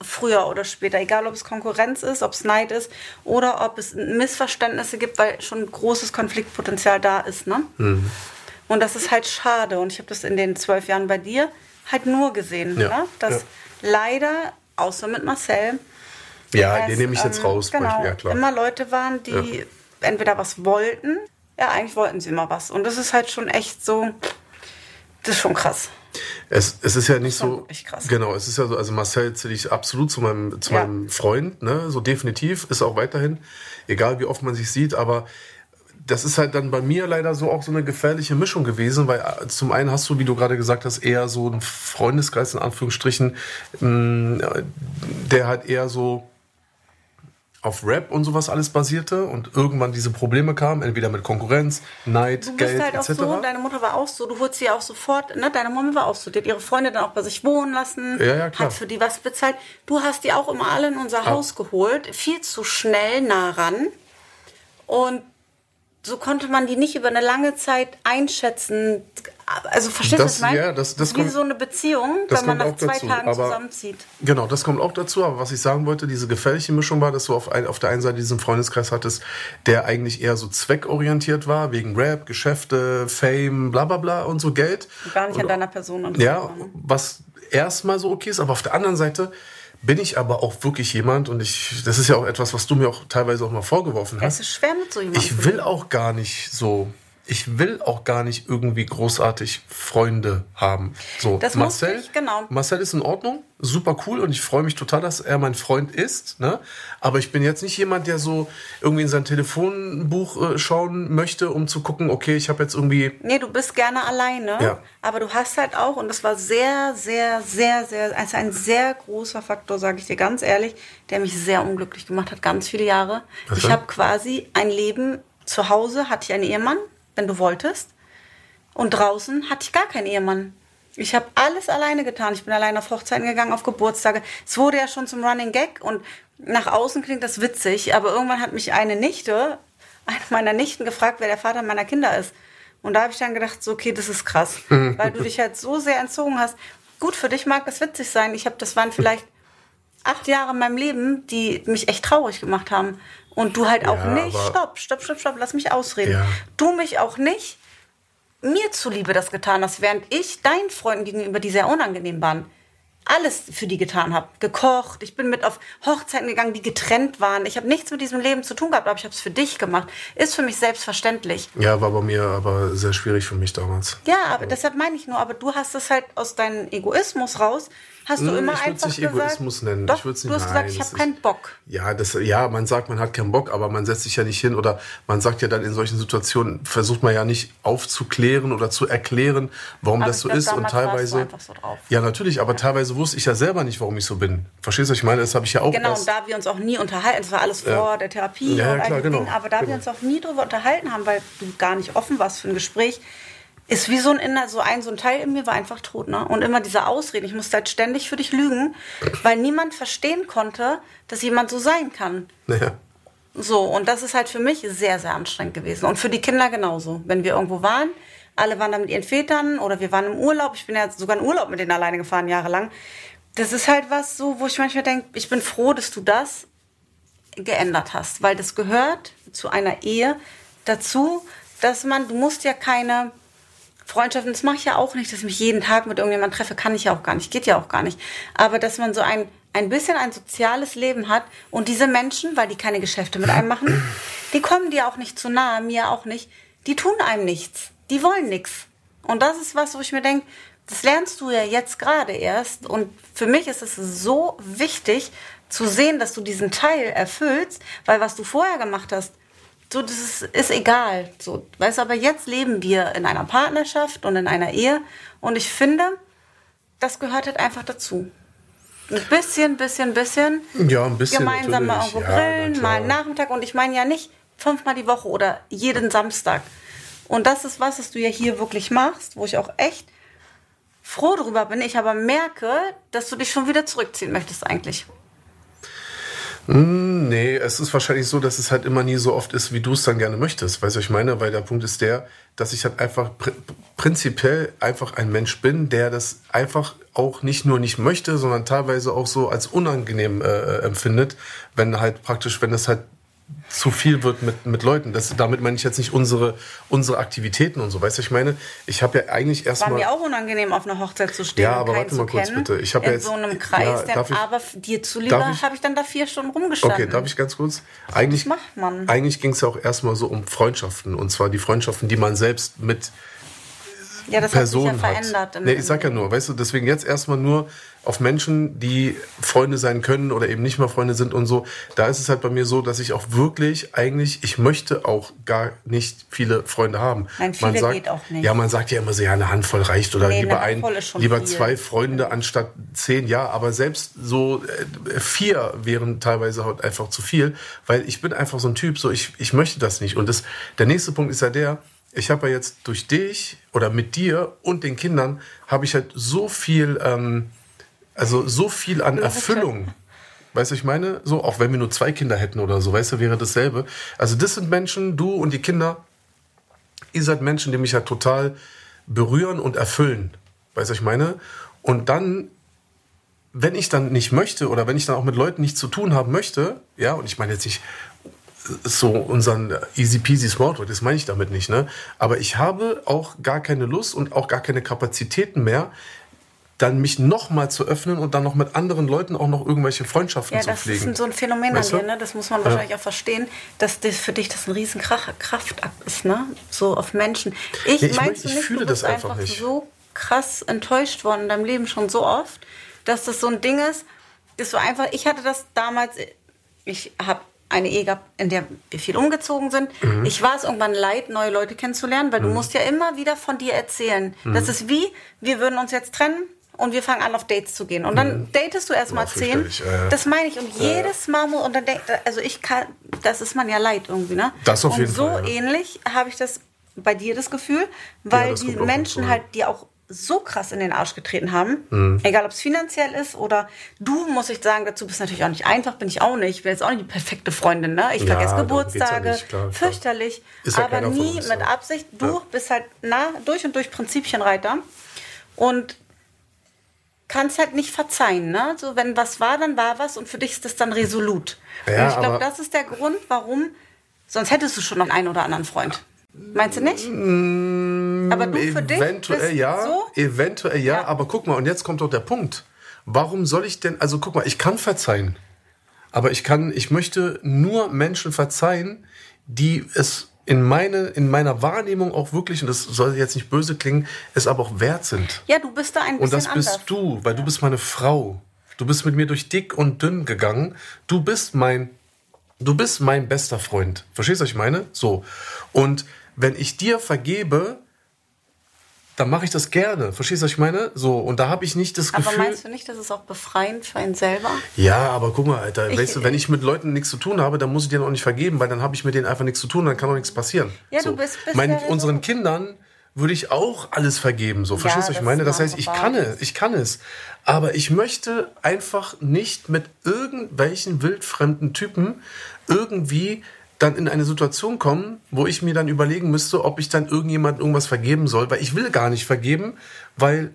Speaker 2: früher oder später, egal ob es Konkurrenz ist, ob es Neid ist oder ob es Missverständnisse gibt, weil schon großes Konfliktpotenzial da ist. Ne?
Speaker 1: Mhm.
Speaker 2: Und das ist halt schade. Und ich habe das in den zwölf Jahren bei dir halt nur gesehen,
Speaker 1: Ja,
Speaker 2: ne? dass leider, außer mit Marcel,
Speaker 1: Ja,
Speaker 2: es,
Speaker 1: den nehme ich jetzt
Speaker 2: ähm,
Speaker 1: raus.
Speaker 2: Genau,
Speaker 1: Ja, klar.
Speaker 2: immer Leute waren, die entweder was wollten, ja, eigentlich wollten sie immer was. Und das ist halt schon echt so, das ist schon krass.
Speaker 1: Es, es ist ja nicht so. Genau, es ist ja so, also Marcel zähle ich absolut zu meinem, zu
Speaker 2: Ja.
Speaker 1: meinem Freund, ne? So definitiv, ist auch weiterhin, egal wie oft man sich sieht, aber das ist halt dann bei mir leider so auch so eine gefährliche Mischung gewesen, weil äh, zum einen hast du, wie du gerade gesagt hast, eher so einen Freundeskreis in Anführungsstrichen, mh, der halt eher so auf Rap und sowas alles basierte und irgendwann diese Probleme kamen, entweder mit Konkurrenz, Neid,
Speaker 2: Du bist
Speaker 1: Geld
Speaker 2: halt auch
Speaker 1: etc.
Speaker 2: so, deine Mutter war auch so, du wurdest sie auch sofort, ne, deine Mama war auch so, die hat ihre Freunde dann auch bei sich wohnen lassen,
Speaker 1: Ja, ja, klar.
Speaker 2: hat für die was bezahlt. Du hast die auch immer alle in unser Haus geholt, viel zu schnell nah ran. Und so konnte man die nicht über eine lange Zeit einschätzen. Also verstehst du,
Speaker 1: Das-
Speaker 2: was ich meine?
Speaker 1: ja, das- das
Speaker 2: wie
Speaker 1: kommt-
Speaker 2: so eine Beziehung, wenn man nach zwei
Speaker 1: dazu,
Speaker 2: Tagen
Speaker 1: aber-
Speaker 2: zusammenzieht.
Speaker 1: Genau, das kommt auch dazu. Aber was ich sagen wollte, diese gefährliche Mischung war, dass du auf, ein, auf der einen Seite diesen Freundeskreis hattest, der eigentlich eher so zweckorientiert war, wegen Rap, Geschäfte, Fame, bla bla bla und so Geld.
Speaker 2: Gar nicht
Speaker 1: und,
Speaker 2: an deiner Person. Und
Speaker 1: Ja, was erstmal so okay ist, aber auf der anderen Seite bin ich aber auch wirklich jemand und ich, das ist ja auch etwas, was du mir auch teilweise auch mal vorgeworfen
Speaker 2: Es
Speaker 1: hast.
Speaker 2: ist schwer mit so jemandem.
Speaker 1: Ich will auch gar nicht so, ich will auch gar nicht irgendwie großartig Freunde haben. So,
Speaker 2: Das
Speaker 1: Marcel,
Speaker 2: ich, genau.
Speaker 1: Marcel ist in Ordnung, super cool und ich freue mich total, dass er mein Freund ist. Ne? Aber ich bin jetzt nicht jemand, der so irgendwie in sein Telefonbuch äh, schauen möchte, um zu gucken, okay, ich habe jetzt irgendwie
Speaker 2: Nee, du bist gerne alleine.
Speaker 1: Ja.
Speaker 2: Aber du hast halt auch, und das war sehr, sehr, sehr, sehr, also ein sehr großer Faktor, sage ich dir ganz ehrlich, der mich sehr unglücklich gemacht hat, ganz viele Jahre.
Speaker 1: Was
Speaker 2: ich habe quasi ein Leben zu Hause, hatte ich einen Ehemann, wenn du wolltest. Und draußen hatte ich gar keinen Ehemann. Ich habe alles alleine getan. Ich bin alleine auf Hochzeiten gegangen, auf Geburtstage. Es wurde ja schon zum Running Gag und nach außen klingt das witzig, aber irgendwann hat mich eine Nichte, eine meiner Nichten gefragt, wer der Vater meiner Kinder ist. Und da habe ich dann gedacht, so, okay, das ist krass, weil du dich halt so sehr entzogen hast. Gut, für dich mag das witzig sein. Ich habe, das waren vielleicht acht Jahre in meinem Leben, die mich echt traurig gemacht haben. Und du halt auch
Speaker 1: Ja,
Speaker 2: nicht. Stopp, stopp, stopp, stopp, lass mich ausreden.
Speaker 1: Ja.
Speaker 2: Du mich auch nicht mir zuliebe das getan hast, während ich deinen Freunden gegenüber, die sehr unangenehm waren, alles für die getan habe. Gekocht, ich bin mit auf Hochzeiten gegangen, die getrennt waren. Ich habe nichts mit diesem Leben zu tun gehabt, aber ich habe es für dich gemacht. Ist für mich selbstverständlich.
Speaker 1: Ja, war bei mir aber sehr schwierig für mich damals.
Speaker 2: Ja, aber deshalb meine ich nur, aber du hast es halt aus deinem Egoismus raus, hast du
Speaker 1: Hm,
Speaker 2: immer
Speaker 1: ich
Speaker 2: einfach
Speaker 1: nicht
Speaker 2: gesagt,
Speaker 1: Egoismus nennen.
Speaker 2: Doch,
Speaker 1: Ich würd's
Speaker 2: du
Speaker 1: nicht-
Speaker 2: hast gesagt,
Speaker 1: nein,
Speaker 2: ich
Speaker 1: das
Speaker 2: habe keinen Bock.
Speaker 1: Ja, das, ja, man sagt, man hat keinen Bock, aber man setzt sich ja nicht hin oder man sagt ja dann in solchen Situationen, versucht man ja nicht aufzuklären oder zu erklären, warum
Speaker 2: Aber
Speaker 1: das
Speaker 2: ich
Speaker 1: so
Speaker 2: glaub,
Speaker 1: ist. Und teilweise.
Speaker 2: einfach so drauf.
Speaker 1: Ja, natürlich, aber teilweise wusste ich ja selber nicht, warum ich so bin. Verstehst du, was ich meine? Das habe ich ja auch
Speaker 2: Genau,
Speaker 1: erst.
Speaker 2: und da wir uns auch nie unterhalten, das war alles vor der Therapie
Speaker 1: Ja, ja, klar, genau,
Speaker 2: Dinge, aber da wir
Speaker 1: genau.
Speaker 2: uns auch nie drüber unterhalten haben, weil du gar nicht offen warst für ein Gespräch, ist wie so ein Inner, so ein, so ein Teil in mir war einfach tot, ne? Und immer diese Ausreden, ich musste halt ständig für dich lügen, weil niemand verstehen konnte, dass jemand so sein kann.
Speaker 1: Naja.
Speaker 2: So, und das ist halt für mich sehr, sehr anstrengend gewesen. Und für die Kinder genauso. Wenn wir irgendwo waren, alle waren da mit ihren Vätern oder wir waren im Urlaub. Ich bin ja sogar in Urlaub mit denen alleine gefahren, jahrelang. Das ist halt was so, wo ich manchmal denke, ich bin froh, dass du das geändert hast. Weil das gehört zu einer Ehe dazu, dass man, du musst ja keine Freundschaften, das mache ich ja auch nicht, dass ich mich jeden Tag mit irgendjemandem treffe, kann ich ja auch gar nicht, geht ja auch gar nicht. Aber dass man so ein, ein bisschen ein soziales Leben hat und diese Menschen, weil die keine Geschäfte mit einem machen, die kommen dir auch nicht zu nahe, mir auch nicht, die tun einem nichts, die wollen nichts. Und das ist was, wo ich mir denke, das lernst du ja jetzt gerade erst. Und für mich ist es so wichtig zu sehen, dass du diesen Teil erfüllst, weil was du vorher gemacht hast, so, das ist, ist egal. So, weißt du, aber jetzt leben wir in einer Partnerschaft und in einer Ehe. Und ich finde, das gehört halt einfach dazu. Ein bisschen, bisschen, bisschen.
Speaker 1: Ja, ein bisschen.
Speaker 2: Gemeinsam mal irgendwo
Speaker 1: Ja,
Speaker 2: grillen,
Speaker 1: klar.
Speaker 2: mal einen Nachmittag. Und ich meine ja nicht fünfmal die Woche oder jeden Samstag. Und das ist was, was du ja hier wirklich machst, wo ich auch echt froh drüber bin, ich aber merke, dass du dich schon wieder zurückziehen möchtest eigentlich.
Speaker 1: Hm, nee, es ist wahrscheinlich so, dass es halt immer nie so oft ist, wie du es dann gerne möchtest. Weißt du, ich meine? Weil der Punkt ist der, dass ich halt einfach pr prinzipiell einfach ein Mensch bin, der das einfach auch nicht nur nicht möchte, sondern teilweise auch so als unangenehm äh, äh empfindet, wenn halt praktisch, wenn es halt zu viel wird mit, mit Leuten. Das, damit meine ich jetzt nicht unsere, unsere Aktivitäten und so. Weißt du, ich meine, ich habe ja eigentlich erstmal.
Speaker 2: War mir auch unangenehm, auf einer Hochzeit zu stehen.
Speaker 1: Ja, aber warte mal kurz bitte. Ich habe
Speaker 2: in
Speaker 1: jetzt,
Speaker 2: so einem Kreis,
Speaker 1: ja,
Speaker 2: der, aber dir zuliebe habe ich dann da vier Stunden rumgestanden.
Speaker 1: Okay, darf ich ganz kurz? Eigentlich,
Speaker 2: Was macht man?
Speaker 1: Eigentlich ging es ja auch erstmal so um Freundschaften. Und zwar die Freundschaften, die man selbst mit
Speaker 2: ja, das
Speaker 1: Person
Speaker 2: hat sich ja verändert.
Speaker 1: Nee, ich sag ja nur, weißt du, deswegen jetzt erstmal nur auf Menschen, die Freunde sein können oder eben nicht mehr Freunde sind und so. Da ist es halt bei mir so, dass ich auch wirklich eigentlich, ich möchte auch gar nicht viele Freunde haben.
Speaker 2: Nein, viele
Speaker 1: man sagt,
Speaker 2: geht auch nicht.
Speaker 1: Ja, man sagt ja immer so, ja, eine Handvoll reicht oder
Speaker 2: Nee,
Speaker 1: lieber ein, lieber
Speaker 2: viel.
Speaker 1: zwei Freunde anstatt zehn. Ja, aber selbst so äh, vier wären teilweise halt einfach zu viel, weil ich bin einfach so ein Typ, so ich, ich möchte das nicht. Und das, der nächste Punkt ist ja der, ich habe ja jetzt durch dich oder mit dir und den Kindern habe ich halt so viel, ähm, also so viel an Erfüllung. Weißt du, ich meine, so, auch wenn wir nur zwei Kinder hätten oder so, weißt du, wäre dasselbe. Also das sind Menschen, du und die Kinder, ihr seid Menschen, die mich halt total berühren und erfüllen. Weißt du, ich meine? Und dann, wenn ich dann nicht möchte oder wenn ich dann auch mit Leuten nichts zu tun haben möchte, ja, und ich meine jetzt nicht so unseren easy peasy Smalltalk, das meine ich damit nicht, ne? Aber ich habe auch gar keine Lust und auch gar keine Kapazitäten mehr, dann mich noch mal zu öffnen und dann noch mit anderen Leuten auch noch irgendwelche Freundschaften
Speaker 2: Ja,
Speaker 1: zu
Speaker 2: das
Speaker 1: pflegen.
Speaker 2: ist so ein Phänomen
Speaker 1: Weißt
Speaker 2: an
Speaker 1: du?
Speaker 2: dir, ne? Das muss man wahrscheinlich auch verstehen, dass das für dich das ein riesen Kraftakt ist, ne? So auf Menschen. Ich,
Speaker 1: Ja, ich
Speaker 2: meinst
Speaker 1: ich
Speaker 2: nicht,
Speaker 1: fühle das einfach
Speaker 2: einfach
Speaker 1: nicht.
Speaker 2: so krass enttäuscht worden in deinem Leben schon so oft, dass das so ein Ding ist, dass du einfach, ich hatte das damals, ich habe eine Ehe gehabt, in der wir viel umgezogen sind.
Speaker 1: Mhm.
Speaker 2: Ich war es irgendwann leid, neue Leute kennenzulernen, weil du musst ja immer wieder von dir erzählen.
Speaker 1: Mhm.
Speaker 2: Das ist wie, wir würden uns jetzt trennen und wir fangen an, auf Dates zu gehen. Und dann datest du erst mal
Speaker 1: Ja,
Speaker 2: zehn.
Speaker 1: Mhm. ja, ja.
Speaker 2: Das meine ich. Und jedes Mal, und dann also ich kann, das ist man ja leid irgendwie, ne?
Speaker 1: Das auf
Speaker 2: und
Speaker 1: jeden
Speaker 2: so
Speaker 1: Fall, ja.
Speaker 2: ähnlich habe ich das bei dir das Gefühl, weil
Speaker 1: das
Speaker 2: die Menschen
Speaker 1: ja.
Speaker 2: halt dir auch so krass in den Arsch getreten haben,
Speaker 1: Mhm.
Speaker 2: egal ob es finanziell ist oder du, muss ich sagen, dazu bist natürlich auch nicht einfach, bin ich auch nicht. Ich bin jetzt auch nicht die perfekte Freundin, ne? Ich
Speaker 1: Ja,
Speaker 2: vergesse
Speaker 1: ja
Speaker 2: Geburtstage,
Speaker 1: nicht, klar,
Speaker 2: fürchterlich,
Speaker 1: ja
Speaker 2: aber nie
Speaker 1: uns,
Speaker 2: mit
Speaker 1: ja.
Speaker 2: Absicht. Du
Speaker 1: Ja.
Speaker 2: bist halt nah durch und durch Prinzipienreiter und kannst halt nicht verzeihen, ne? So, wenn was war, dann war was und für dich ist das dann resolut.
Speaker 1: Ja,
Speaker 2: und ich glaube, das ist der Grund, warum, sonst hättest du schon noch einen oder anderen Freund. Meinst du nicht? aber du für dich
Speaker 1: Eventuell ja,
Speaker 2: so?
Speaker 1: eventuell ja,
Speaker 2: Ja.
Speaker 1: aber guck mal, und jetzt kommt doch der Punkt. Warum soll ich denn, also guck mal, ich kann verzeihen, aber ich kann, ich möchte nur Menschen verzeihen, die es in, meine, in meiner Wahrnehmung auch wirklich, und das soll jetzt nicht böse klingen, es aber auch wert sind.
Speaker 2: Ja, du bist da ein
Speaker 1: Und
Speaker 2: bisschen
Speaker 1: das bist
Speaker 2: anders.
Speaker 1: du, weil du bist meine Frau. Du bist mit mir durch dick und dünn gegangen. Du bist mein, du bist mein bester Freund. Verstehst du, was ich meine? So. Und wenn ich dir vergebe, dann mache ich das gerne. Verstehst du, was ich meine? So. Und da habe ich nicht das
Speaker 2: Aber
Speaker 1: Gefühl.
Speaker 2: meinst du nicht, das ist auch befreiend für einen selber?
Speaker 1: Ja, aber guck mal, Alter,
Speaker 2: Ich-
Speaker 1: weißt du, wenn ich mit Leuten nichts zu tun habe, dann muss ich denen auch nicht vergeben, weil dann habe ich mit denen einfach nichts zu tun, dann kann auch nichts passieren.
Speaker 2: Ja,
Speaker 1: so.
Speaker 2: du bist- bist
Speaker 1: Meinen,
Speaker 2: ja
Speaker 1: unseren. Kindern würde ich auch alles vergeben, so. Verstehst du, was ich meine? Das heißt, ich kann es, ich kann es. Aber ich möchte einfach nicht mit irgendwelchen wildfremden Typen irgendwie dann in eine Situation kommen, wo ich mir dann überlegen müsste, ob ich dann irgendjemand irgendwas vergeben soll, weil ich will gar nicht vergeben, weil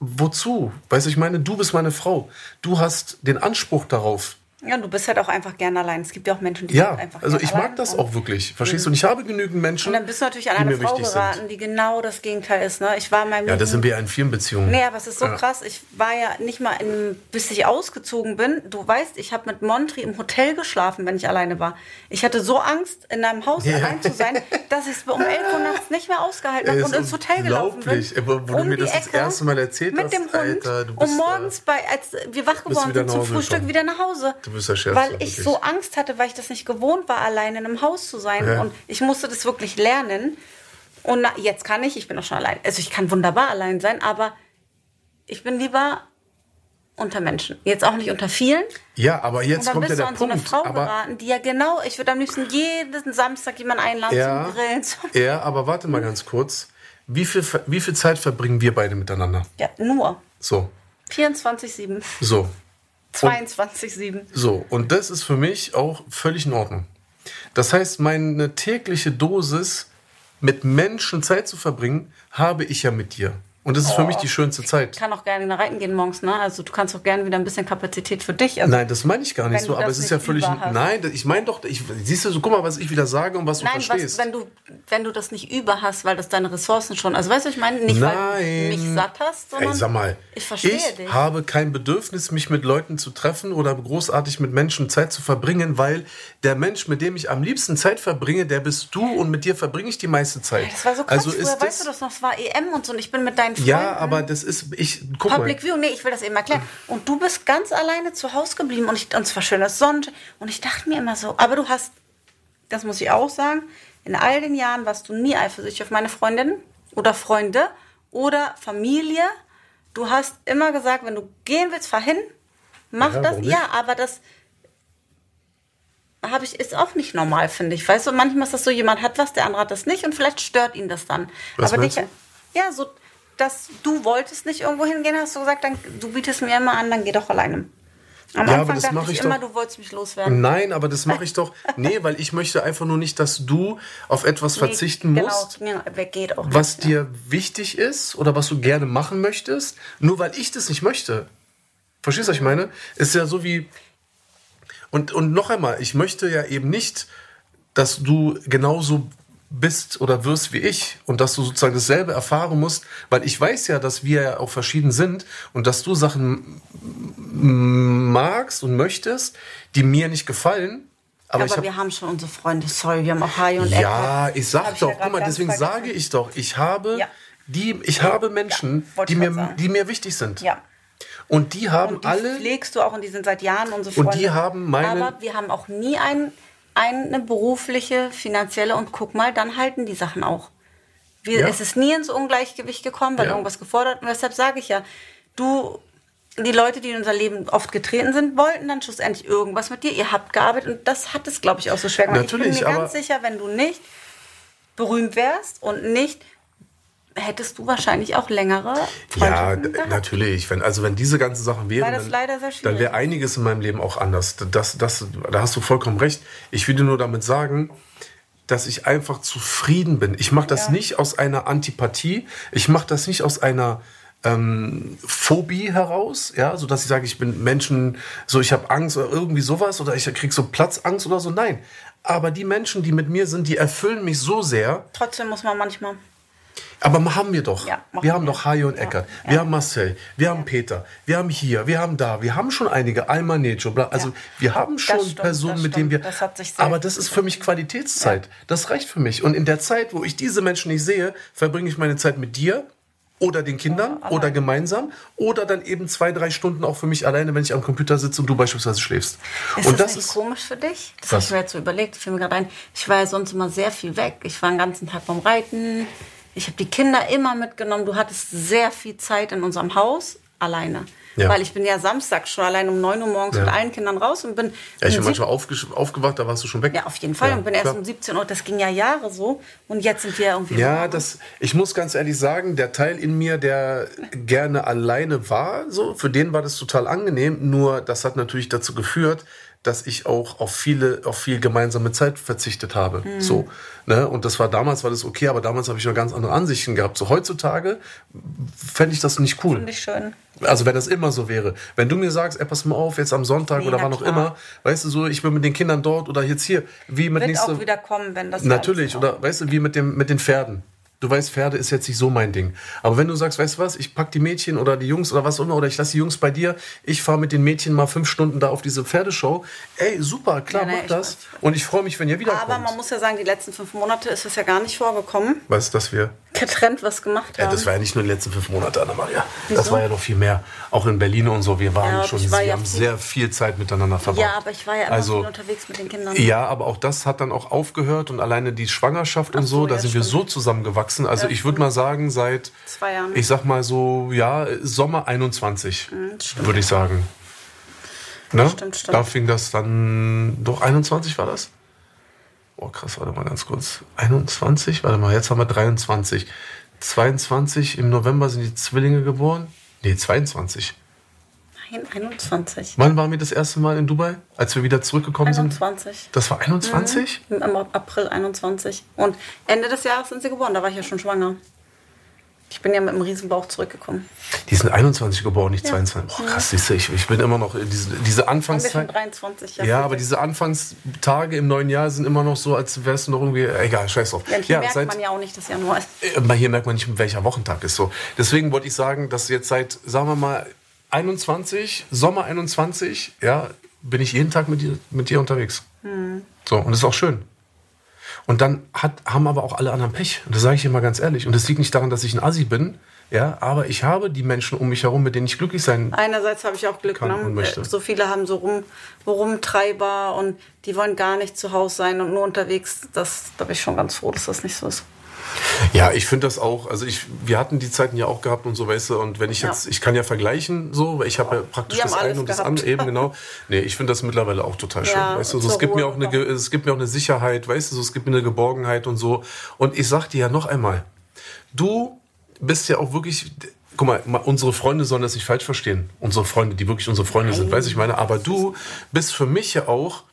Speaker 1: wozu? Weißt du, ich meine, du bist meine Frau. Du hast den Anspruch darauf.
Speaker 2: Ja, du bist halt auch einfach gern allein. Es gibt ja auch Menschen, die
Speaker 1: Ja,
Speaker 2: sind einfach
Speaker 1: also ich mag das
Speaker 2: Und-
Speaker 1: auch wirklich. Verstehst du? Und ich habe genügend Menschen,
Speaker 2: Und dann bist du natürlich an eine Frau geraten,
Speaker 1: sind.
Speaker 2: die genau das Gegenteil ist. Ne? Ich war in meinem
Speaker 1: Ja, das sind wir ja in vielen Beziehungen.
Speaker 2: Nee, aber es ist so
Speaker 1: Ja.
Speaker 2: krass. Ich war ja nicht mal, in, bis ich ausgezogen bin. Du weißt, ich habe mit Montri im Hotel geschlafen, wenn ich alleine war. Ich hatte so Angst, in einem Haus
Speaker 1: Ja.
Speaker 2: allein zu sein, dass ich es um 11 Uhr nachts nicht mehr ausgehalten habe und ins Hotel gelaufen bin.
Speaker 1: unglaublich. Wo du mir das das erste Mal erzählt
Speaker 2: mit
Speaker 1: hast,
Speaker 2: dem Hund
Speaker 1: Alter, du
Speaker 2: und
Speaker 1: bist,
Speaker 2: morgens, bei, als wir wach geworden sind, zum Frühstück
Speaker 1: gekommen.
Speaker 2: wieder nach Hause.
Speaker 1: Du der Schärfste,
Speaker 2: Weil ich
Speaker 1: wirklich.
Speaker 2: so Angst hatte, weil ich das nicht gewohnt war, allein in einem Haus zu sein.
Speaker 1: Ja.
Speaker 2: Und ich musste das wirklich lernen. Und na, jetzt kann ich, ich bin auch schon allein. Also ich kann wunderbar allein sein, aber ich bin lieber unter Menschen. Jetzt auch nicht unter vielen.
Speaker 1: Ja, aber
Speaker 2: Und
Speaker 1: jetzt
Speaker 2: dann
Speaker 1: kommt ja
Speaker 2: bist du
Speaker 1: der
Speaker 2: an so eine
Speaker 1: Punkt.
Speaker 2: Frau geraten, die ja genau, ich würde am liebsten jeden Samstag jemanden einladen
Speaker 1: ja,
Speaker 2: zum Grillen. (laughs)
Speaker 1: Ja, aber warte mal ganz kurz. wie viel, wie viel Zeit verbringen wir beide miteinander?
Speaker 2: Ja, nur.
Speaker 1: So,
Speaker 2: 24-7.
Speaker 1: so,
Speaker 2: 22-7.
Speaker 1: so. Und das ist für mich auch völlig in Ordnung. Das heißt, meine tägliche Dosis mit Menschen Zeit zu verbringen, habe ich ja mit dir. Und das ist für mich die schönste Zeit.
Speaker 2: Ich kann auch gerne reiten gehen morgens, ne? Also du kannst auch gerne wieder ein bisschen Kapazität für dich. Also
Speaker 1: Nein, das meine ich gar nicht so, aber
Speaker 2: das
Speaker 1: es ist ja völlig.
Speaker 2: hast.
Speaker 1: Nein, ich meine doch, ich, siehst du, so, guck mal, was ich wieder sage und was du
Speaker 2: Nein, was,
Speaker 1: verstehst.
Speaker 2: wenn du wenn du das nicht über hast, weil das deine Ressourcen schon. Also weißt du, was ich meine, nicht weil
Speaker 1: Nein.
Speaker 2: du mich satt hast, sondern
Speaker 1: Ey, sag mal,
Speaker 2: ich verstehe
Speaker 1: ich
Speaker 2: dich.
Speaker 1: habe kein Bedürfnis, mich mit Leuten zu treffen oder großartig mit Menschen Zeit zu verbringen, weil der Mensch, mit dem ich am liebsten Zeit verbringe, der bist du und mit dir verbringe ich die meiste Zeit.
Speaker 2: Das war so krass.
Speaker 1: also
Speaker 2: Früher,
Speaker 1: ist
Speaker 2: weißt du das noch, es war EM und so und ich bin mit deinen Freunden.
Speaker 1: Ja, aber das ist, ich, guck
Speaker 2: Public
Speaker 1: mal.
Speaker 2: Viewing, nee, ich will das eben erklären. Und du bist ganz alleine zu Hause geblieben und, ich, und es war schönes Sonntag. Und ich dachte mir immer so, aber du hast, das muss ich auch sagen, in all den Jahren warst du nie eifersüchtig auf meine Freundin oder Freunde oder Familie. Du hast immer gesagt, wenn du gehen willst, fahr hin, mach
Speaker 1: Ja,
Speaker 2: das. Ja, aber das habe ich, ist auch nicht normal, finde ich. Weißt du, manchmal ist das so, jemand hat was, der andere hat das nicht und vielleicht stört ihn das dann.
Speaker 1: Was
Speaker 2: aber dich, ja, so, dass du wolltest nicht irgendwo hingehen, hast du gesagt, dann, du bietest mir immer an, dann geh doch alleine. Am
Speaker 1: Ja, aber
Speaker 2: Anfang
Speaker 1: das
Speaker 2: dachte
Speaker 1: mache
Speaker 2: ich
Speaker 1: ich
Speaker 2: immer,
Speaker 1: doch-
Speaker 2: du wolltest mich loswerden.
Speaker 1: Nein, aber das mache ich doch. Nee, weil ich möchte einfach nur nicht, dass du auf etwas verzichten
Speaker 2: nee,
Speaker 1: musst.
Speaker 2: Genau, ja, wer geht auch
Speaker 1: was
Speaker 2: nicht, ja.
Speaker 1: dir wichtig ist oder was du gerne machen möchtest, nur weil ich das nicht möchte. Verstehst du, was ich meine? Ist ja so wie. Und, und noch einmal, ich möchte ja eben nicht, dass du genauso bist oder wirst wie ich und dass du sozusagen dasselbe erfahren musst, weil ich weiß ja, dass wir ja auch verschieden sind und dass du Sachen magst und möchtest, die mir nicht gefallen. Aber,
Speaker 2: Aber,
Speaker 1: ich hab,
Speaker 2: wir haben schon unsere Freunde, sorry, wir haben auch Haie und
Speaker 1: ja, ich
Speaker 2: Hab
Speaker 1: sag
Speaker 2: ich ja
Speaker 1: doch, guck mal, deswegen
Speaker 2: vergessen.
Speaker 1: sage ich doch, ich habe
Speaker 2: Ja.
Speaker 1: die, ich habe Menschen,
Speaker 2: Ja,
Speaker 1: die
Speaker 2: ich
Speaker 1: mir,
Speaker 2: sagen.
Speaker 1: die mir wichtig sind.
Speaker 2: Ja.
Speaker 1: Und die haben
Speaker 2: Und die
Speaker 1: alle,
Speaker 2: pflegst du auch und die sind seit Jahren unsere
Speaker 1: Und
Speaker 2: Freunde.
Speaker 1: die haben meine-
Speaker 2: Aber wir haben auch nie ein, eine berufliche, finanzielle und guck mal, dann halten die Sachen auch. Wir,
Speaker 1: Ja.
Speaker 2: Es ist nie ins Ungleichgewicht gekommen, weil
Speaker 1: Ja.
Speaker 2: irgendwas gefordert und deshalb sage ich ja, du, die Leute, die in unser Leben oft getreten sind, wollten dann schlussendlich irgendwas mit dir. Ihr habt gearbeitet und das hat es, glaube ich, auch so schwer gemacht.
Speaker 1: Natürlich,
Speaker 2: ich bin mir ganz sicher, wenn du nicht berühmt wärst und nicht, hättest du wahrscheinlich auch längere
Speaker 1: ja,
Speaker 2: Freundschaften gehabt.
Speaker 1: natürlich, wenn, also wenn diese ganzen Sachen wären, dann, dann wäre einiges in meinem Leben auch anders. Das, das, da hast du vollkommen recht. Ich will dir nur damit sagen, dass ich einfach zufrieden bin. Ich mache das
Speaker 2: Ja.
Speaker 1: nicht aus einer Antipathie. Ich mache das nicht aus einer ähm, Phobie heraus, ja, so dass ich sage, ich bin Menschen, so ich habe Angst oder irgendwie sowas oder ich krieg so Platzangst oder so. Nein, aber die Menschen, die mit mir sind, die erfüllen mich so sehr.
Speaker 2: Trotzdem muss man manchmal
Speaker 1: Aber haben wir doch.
Speaker 2: Ja,
Speaker 1: wir haben
Speaker 2: wir.
Speaker 1: doch Hajo und
Speaker 2: Ja,
Speaker 1: Eckert.
Speaker 2: ja.
Speaker 1: Wir haben Marcel. Wir haben Peter. Wir haben hier. Wir haben da. Wir haben schon einige. Alma Nejo. Bla. Also
Speaker 2: Ja.
Speaker 1: wir haben schon
Speaker 2: stimmt,
Speaker 1: Personen, mit denen wir.
Speaker 2: Das hat sich
Speaker 1: aber das ist für mich Qualitätszeit. Das reicht für mich. Und in der Zeit, wo ich diese Menschen nicht sehe, verbringe ich meine Zeit mit dir. Oder den Kindern
Speaker 2: Oder
Speaker 1: oder gemeinsam oder dann eben zwei, drei Stunden auch für mich alleine, wenn ich am Computer sitze und du beispielsweise schläfst.
Speaker 2: Ist
Speaker 1: und
Speaker 2: das,
Speaker 1: das ist
Speaker 2: komisch für dich? Das habe ich mir jetzt so überlegt. Ich fiel mir gerade ein. Ich war ja sonst immer sehr viel weg. Ich war den ganzen Tag beim Reiten. Ich habe die Kinder immer mitgenommen. Du hattest sehr viel Zeit in unserem Haus alleine.
Speaker 1: Ja.
Speaker 2: Weil ich bin ja Samstag schon allein um 9 Uhr morgens
Speaker 1: Ja.
Speaker 2: mit allen Kindern raus und bin.
Speaker 1: ja, ich bin manchmal aufgewacht, da warst du schon weg.
Speaker 2: Ja, auf jeden Fall.
Speaker 1: Ja,
Speaker 2: und bin erst
Speaker 1: klar.
Speaker 2: um 17 Uhr. Das ging ja Jahre so. Und jetzt sind wir irgendwie.
Speaker 1: Ja, das, ich muss ganz ehrlich sagen, der Teil in mir, der gerne alleine war, so, für den war das total angenehm. Nur das hat natürlich dazu geführt, dass ich auch auf viele, auf viel gemeinsame Zeit verzichtet habe.
Speaker 2: Mhm.
Speaker 1: So, ne? Und das war damals war das okay, aber damals habe ich noch ganz andere Ansichten gehabt. So heutzutage fände ich das nicht cool.
Speaker 2: Finde ich schön.
Speaker 1: Also wenn das immer so wäre. Wenn du mir sagst, ey, pass mal auf, jetzt am Sonntag
Speaker 2: Nee,
Speaker 1: oder wann auch immer, weißt du so, ich bin mit den Kindern dort oder jetzt hier, wie mit
Speaker 2: Wird
Speaker 1: nächste
Speaker 2: auch wieder kommen, wenn das.
Speaker 1: Natürlich, oder weißt du, wie mit, dem, mit den Pferden. Du weißt, Pferde ist jetzt nicht so mein Ding. Aber wenn du sagst, weißt du was, ich pack die Mädchen oder die Jungs oder was auch immer, oder ich lasse die Jungs bei dir, ich fahre mit den Mädchen mal fünf Stunden da auf diese Pferdeshow. Ey, super, klar,
Speaker 2: Ja,
Speaker 1: mach das.
Speaker 2: weiß.
Speaker 1: Und ich freue mich, wenn ihr wiederkommt.
Speaker 2: Aber man muss ja sagen, die letzten fünf Monate ist es ja gar nicht vorgekommen.
Speaker 1: weißt du, dass wir.
Speaker 2: Getrennt was gemacht
Speaker 1: Ja,
Speaker 2: haben.
Speaker 1: das war ja nicht nur die letzten fünf Monate, Anna-Maria. Das war ja noch viel mehr. Auch in Berlin und so. Wir waren
Speaker 2: Ja,
Speaker 1: schon,
Speaker 2: war
Speaker 1: wir
Speaker 2: ja
Speaker 1: haben sehr viel Zeit miteinander verbracht.
Speaker 2: Ja, aber ich war ja immer
Speaker 1: Also,
Speaker 2: unterwegs mit den Kindern.
Speaker 1: Ja, aber auch das hat dann auch aufgehört und alleine die Schwangerschaft und
Speaker 2: Ach so,
Speaker 1: so, da
Speaker 2: ja,
Speaker 1: sind wir so zusammengewachsen. Also
Speaker 2: Ja,
Speaker 1: ich würde mal sagen, seit,
Speaker 2: Zwei Jahren.
Speaker 1: ich sag mal so, ja, Sommer 21, würde ich sagen. Ne?
Speaker 2: Mhm, Stimmt, stimmt.
Speaker 1: Da fing das dann, doch 21 war das? Oh krass, warte mal ganz kurz. 21, warte mal, jetzt haben wir 23. 22, im November sind die Zwillinge geboren. Nee, 22.
Speaker 2: Nein, 21.
Speaker 1: Wann waren wir das erste Mal in Dubai? Als wir wieder zurückgekommen
Speaker 2: 21.
Speaker 1: sind? Das war 21?
Speaker 2: Mhm. Im April 21. Und Ende des Jahres sind sie geboren, da war ich ja schon schwanger. Ich bin ja mit einem Riesenbauch zurückgekommen.
Speaker 1: Die sind 21 geboren, nicht ja. 22. Boah, krass, siehst du, ich, ich bin immer noch diese, diese Anfangszeit.
Speaker 2: 23.
Speaker 1: Ja, aber diese Anfangstage im neuen Jahr sind immer noch so, als wärst du noch irgendwie. Egal, scheiß drauf.
Speaker 2: Ja, hier ja, merkt seit, man ja auch nicht, dass Januar ist.
Speaker 1: Äh, hier merkt man nicht, welcher Wochentag ist so. Deswegen wollte ich sagen, dass jetzt seit, sagen wir mal, 21, Sommer 21, ja, bin ich jeden Tag mit dir, mit dir unterwegs. Hm. So, und das ist auch schön. Und dann hat, haben aber auch alle anderen Pech. Und das sage ich immer ganz ehrlich. Und das liegt nicht daran, dass ich ein Assi bin, ja, aber ich habe die Menschen um mich herum, mit denen ich glücklich sein
Speaker 2: Einerseits habe ich auch Glück, ne? So viele haben so rum, Rumtreiber und die wollen gar nicht zu Hause sein und nur unterwegs. Das, da bin ich schon ganz froh, dass das nicht so ist.
Speaker 1: Ja, ich finde das auch. Also ich, wir hatten die Zeiten ja auch gehabt und so, weißt du. Und wenn ich jetzt, ja. ich kann ja vergleichen, so, weil ich habe ja praktisch das eine und das andere eben (laughs) genau. Nee, ich finde das mittlerweile auch total schön, ja, weißt du. So, es gibt mir auch eine, es gibt mir auch eine Sicherheit, weißt du. So, es gibt mir eine Geborgenheit und so. Und ich sag dir ja noch einmal, du bist ja auch wirklich guck mal, unsere Freunde sollen das nicht falsch verstehen. Unsere Freunde, die wirklich unsere Freunde Nein. sind, weiß ich meine. Aber du bist für mich ja auch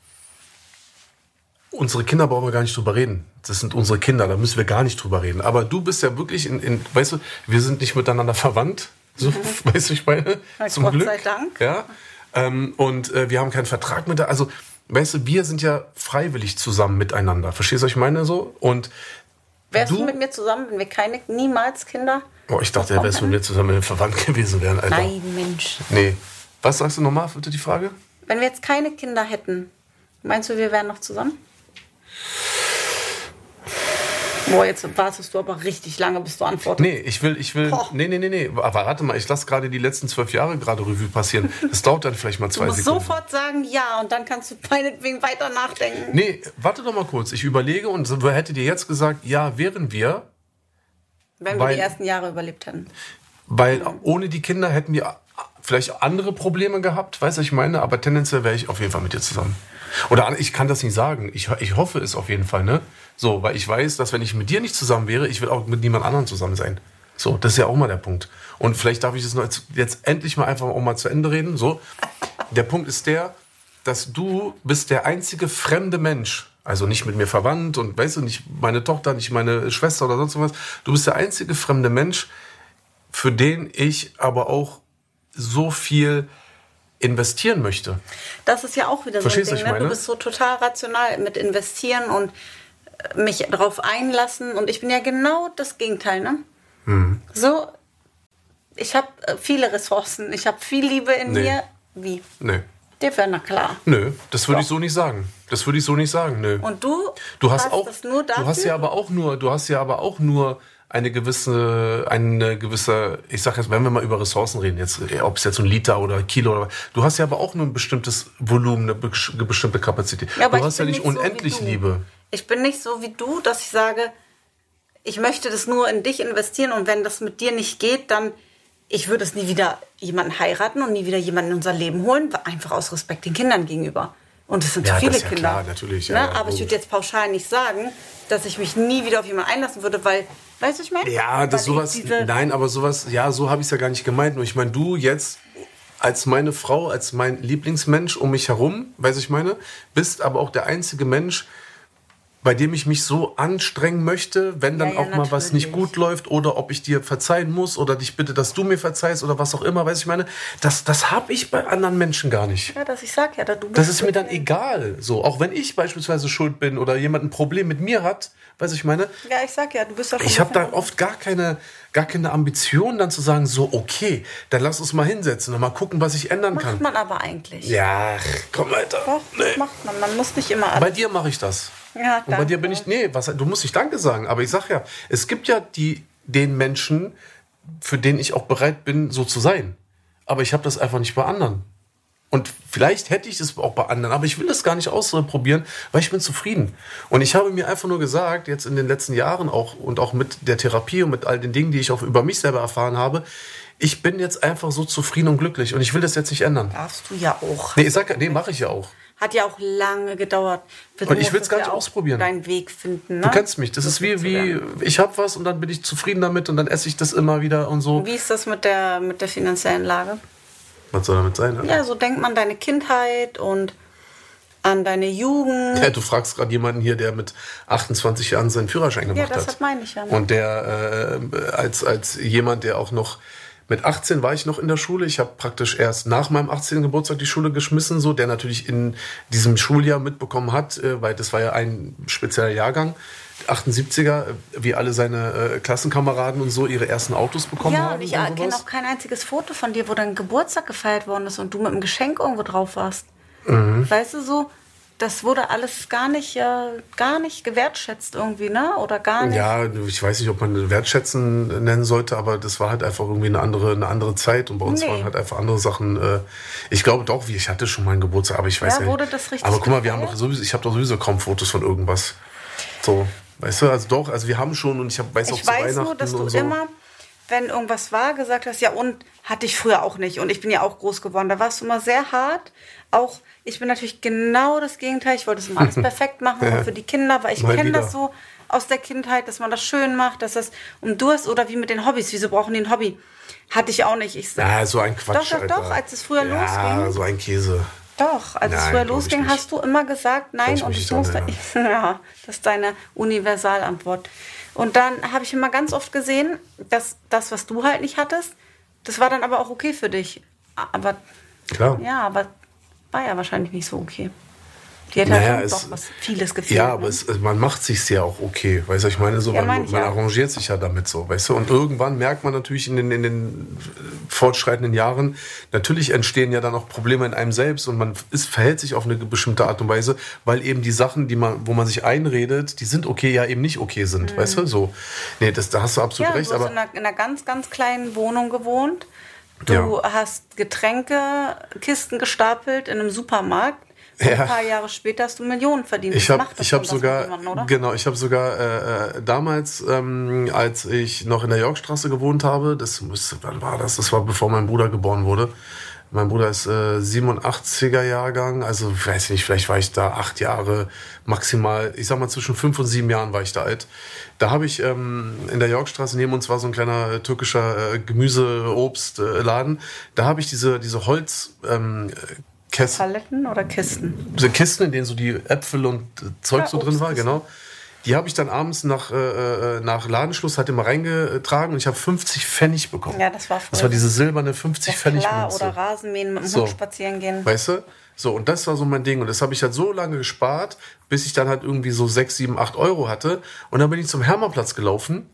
Speaker 1: Unsere Kinder brauchen wir gar nicht drüber reden. Das sind unsere Kinder, da müssen wir gar nicht drüber reden. Aber du bist ja wirklich in, in weißt du, wir sind nicht miteinander verwandt, so, mhm. (laughs) weißt du, ich meine,
Speaker 2: ja, zum Gott Glück. sei Dank.
Speaker 1: Ja, ähm, und äh, wir haben keinen Vertrag mit der, also, weißt du, wir sind ja freiwillig zusammen miteinander. Verstehst du, was ich meine so? Und
Speaker 2: Wärst du, du mit mir zusammen, wenn wir keine, niemals Kinder?
Speaker 1: Oh, ich dachte, er wärst mit mir zusammen, wenn wir verwandt gewesen wären, Alter.
Speaker 2: Nein, Mensch.
Speaker 1: Nee. Was sagst du nochmal, bitte die Frage?
Speaker 2: Wenn wir jetzt keine Kinder hätten, meinst du, wir wären noch zusammen? Boah, jetzt wartest du aber richtig lange, bis du antwortest.
Speaker 1: Nee, ich will, ich will, Boah. nee, nee, nee, nee, aber warte mal, ich lasse gerade die letzten zwölf Jahre gerade Revue passieren. Das dauert dann vielleicht mal zwei du musst Sekunden.
Speaker 2: sofort sagen ja und dann kannst du meinetwegen weiter nachdenken.
Speaker 1: Nee, warte doch mal kurz, ich überlege und hätte dir jetzt gesagt, ja, wären wir.
Speaker 2: Wenn weil, wir die ersten Jahre überlebt hätten.
Speaker 1: Weil ohne die Kinder hätten wir vielleicht andere Probleme gehabt, weiß ich meine, aber tendenziell wäre ich auf jeden Fall mit dir zusammen. Oder ich kann das nicht sagen. Ich, ich hoffe es auf jeden Fall, ne? So, weil ich weiß, dass wenn ich mit dir nicht zusammen wäre, ich will auch mit niemand anderem zusammen sein. So, das ist ja auch mal der Punkt. Und vielleicht darf ich das jetzt, jetzt endlich mal einfach auch mal zu Ende reden. So, der Punkt ist der, dass du bist der einzige fremde Mensch, also nicht mit mir verwandt und weißt du, nicht meine Tochter, nicht meine Schwester oder sonst was. Du bist der einzige fremde Mensch, für den ich aber auch so viel investieren möchte.
Speaker 2: Das ist ja auch wieder
Speaker 1: Verstehst
Speaker 2: so ein Ding. Ne? Du bist so total rational mit investieren und äh, mich darauf einlassen. Und ich bin ja genau das Gegenteil. Ne? Mhm. So, ich habe äh, viele Ressourcen, ich habe viel Liebe in nee. mir. Wie?
Speaker 1: Nee.
Speaker 2: Dir wäre na klar.
Speaker 1: Nö, das würde ich so nicht sagen. Das würde ich so nicht sagen. Nö.
Speaker 2: Und du?
Speaker 1: Du hast, auch. Du hast ja aber auch nur. Du hast ja aber auch nur eine gewisse, eine gewisse, ich sag jetzt, wenn wir mal über Ressourcen reden, jetzt, ob es jetzt ein Liter oder ein Kilo oder, du hast ja aber auch nur ein bestimmtes Volumen, eine bestimmte Kapazität. Ja, du hast ja nicht unendlich so Liebe.
Speaker 2: Ich bin nicht so wie du, dass ich sage, ich möchte das nur in dich investieren und wenn das mit dir nicht geht, dann ich würde es nie wieder jemanden heiraten und nie wieder jemanden in unser Leben holen, einfach aus Respekt den Kindern gegenüber. Und es sind ja, zu viele das ja Kinder.
Speaker 1: Klar, natürlich.
Speaker 2: Ne? Ja, Aber ich würde jetzt pauschal nicht sagen, dass ich mich nie wieder auf jemanden einlassen würde, weil Weißt du, ich meine?
Speaker 1: Ja, das sowas. Nein, aber sowas, ja, so habe ich es ja gar nicht gemeint. Nur ich meine, du jetzt als meine Frau, als mein Lieblingsmensch um mich herum, weiß ich meine, bist aber auch der einzige Mensch, bei dem ich mich so anstrengen möchte, wenn dann ja, ja, auch mal was nicht gut läuft oder ob ich dir verzeihen muss oder dich bitte, dass du mir verzeihst oder was auch immer, weiß ich meine, das, das habe ich bei anderen Menschen gar nicht.
Speaker 2: Ja, dass ich sag ja, da du
Speaker 1: Das ist mir dann egal. So, auch wenn ich beispielsweise schuld bin oder jemand ein Problem mit mir hat, weiß ich meine.
Speaker 2: Ja, ich sag ja, du bist doch.
Speaker 1: Ich habe da oft gar keine, gar keine Ambition, dann zu sagen, so okay, dann lass uns mal hinsetzen und mal gucken, was ich ändern
Speaker 2: macht
Speaker 1: kann.
Speaker 2: Macht man aber eigentlich.
Speaker 1: Ja, komm Alter.
Speaker 2: Doch, nee. macht man. Man muss nicht immer.
Speaker 1: Alles. Bei dir mache ich das.
Speaker 2: Ja,
Speaker 1: Und bei dir bin ich, nee, was, du musst nicht Danke sagen, aber ich sag ja, es gibt ja die, den Menschen, für den ich auch bereit bin, so zu sein. Aber ich habe das einfach nicht bei anderen. Und vielleicht hätte ich das auch bei anderen, aber ich will das gar nicht ausprobieren, weil ich bin zufrieden. Und ich habe mir einfach nur gesagt, jetzt in den letzten Jahren auch und auch mit der Therapie und mit all den Dingen, die ich auch über mich selber erfahren habe, ich bin jetzt einfach so zufrieden und glücklich und ich will das jetzt nicht ändern.
Speaker 2: Darfst du ja auch.
Speaker 1: Nee, ich sag, nee, mache ich ja auch.
Speaker 2: hat ja auch lange gedauert.
Speaker 1: Und ich will es gar nicht ausprobieren.
Speaker 2: Deinen Weg finden. Ne?
Speaker 1: Du kennst mich. Das, das ist wie, wie ich habe was und dann bin ich zufrieden damit und dann esse ich das immer wieder und so.
Speaker 2: Wie ist das mit der, mit der finanziellen Lage?
Speaker 1: Was soll damit sein? Ne?
Speaker 2: Ja, so denkt man deine Kindheit und an deine Jugend.
Speaker 1: Ja, du fragst gerade jemanden hier, der mit 28 Jahren seinen Führerschein gemacht hat.
Speaker 2: Ja, das hat. meine ich ja. Ne?
Speaker 1: Und der äh, als, als jemand, der auch noch mit 18 war ich noch in der Schule. Ich habe praktisch erst nach meinem 18. Geburtstag die Schule geschmissen, so der natürlich in diesem Schuljahr mitbekommen hat, äh, weil das war ja ein spezieller Jahrgang. 78er, wie alle seine äh, Klassenkameraden und so ihre ersten Autos bekommen
Speaker 2: ja,
Speaker 1: haben.
Speaker 2: Ja, und ich kenne auch kein einziges Foto von dir, wo dein Geburtstag gefeiert worden ist und du mit einem Geschenk irgendwo drauf warst. Mhm. Weißt du so? das wurde alles gar nicht, äh, gar nicht gewertschätzt irgendwie, ne? Oder gar nicht.
Speaker 1: Ja, ich weiß nicht, ob man wertschätzen nennen sollte, aber das war halt einfach irgendwie eine andere, eine andere Zeit und bei uns nee. waren halt einfach andere Sachen. Äh, ich glaube doch, wie ich hatte schon meinen Geburtstag, aber ich weiß ja,
Speaker 2: ja wurde das richtig.
Speaker 1: Aber guck mal, wir haben doch sowieso, ich habe doch sowieso kaum Fotos von irgendwas. So, weißt du, also doch, also wir haben schon und ich hab, weiß auch
Speaker 2: ich zu weiß
Speaker 1: Weihnachten
Speaker 2: nur, dass du
Speaker 1: so.
Speaker 2: immer wenn irgendwas war, gesagt hast, ja und hatte ich früher auch nicht und ich bin ja auch groß geworden. Da warst du immer sehr hart, auch ich bin natürlich genau das Gegenteil. Ich wollte es immer alles (laughs) perfekt machen, ja. für die Kinder, weil ich kenne das so aus der Kindheit, dass man das schön macht, dass das um Durst oder wie mit den Hobbys. Wieso brauchen die ein Hobby? Hatte ich auch nicht. Ich
Speaker 1: sag, ja, so ein Quatsch.
Speaker 2: Doch, doch, doch, als es früher ja, losging.
Speaker 1: Ja, so ein Käse.
Speaker 2: Doch, als nein, es früher losging, hast du immer gesagt, nein, und ich musste. (laughs) Ja, das ist deine Universalantwort. Und dann habe ich immer ganz oft gesehen, dass das, was du halt nicht hattest, das war dann aber auch okay für dich. Aber
Speaker 1: Klar.
Speaker 2: Ja, aber war ja wahrscheinlich nicht so okay. Die hat naja, halt doch was vieles gefehlt.
Speaker 1: Ja, aber ne? es, man macht sich ja auch okay. Weißt du, ich meine, so, ja, man, man arrangiert sich ja damit so, weißt du. Und irgendwann merkt man natürlich in den, in den fortschreitenden Jahren, natürlich entstehen ja dann auch Probleme in einem selbst und man ist, verhält sich auf eine bestimmte Art und Weise, weil eben die Sachen, die man, wo man sich einredet, die sind okay, ja eben nicht okay sind, mhm. weißt du, so. Nee, das, da hast du absolut
Speaker 2: ja,
Speaker 1: recht.
Speaker 2: Du hast
Speaker 1: aber
Speaker 2: in einer, in einer ganz, ganz kleinen Wohnung gewohnt Du ja. hast Getränkekisten gestapelt in einem Supermarkt. Ja. Ein paar Jahre später hast du Millionen verdient.
Speaker 1: Ich habe hab sogar, genau, ich habe sogar äh, äh, damals, ähm, als ich noch in der Yorkstraße gewohnt habe, das müsste, wann war das? Das war bevor mein Bruder geboren wurde. Mein Bruder ist äh, 87er Jahrgang, also weiß nicht, vielleicht war ich da acht Jahre maximal, ich sag mal zwischen fünf und sieben Jahren war ich da alt. Da habe ich ähm, in der Yorkstraße neben uns war so ein kleiner äh, türkischer äh, Gemüse-Obstladen. Äh, da habe ich diese, diese Holz... Ähm,
Speaker 2: Kästen. Paletten oder Kisten?
Speaker 1: Diese Kisten, in denen so die Äpfel und äh, Zeug ja, so drin war, genau. Die habe ich dann abends nach, äh, äh, nach Ladenschluss halt immer reingetragen und ich habe 50 Pfennig bekommen.
Speaker 2: Ja, das war voll.
Speaker 1: Das war diese silberne 50 Pfennig
Speaker 2: klar, Oder Rasenmähen mit dem so. Hund spazieren gehen.
Speaker 1: Weißt du? So, und das war so mein Ding. Und das habe ich halt so lange gespart, bis ich dann halt irgendwie so 6, 7, 8 Euro hatte. Und dann bin ich zum Hermannplatz gelaufen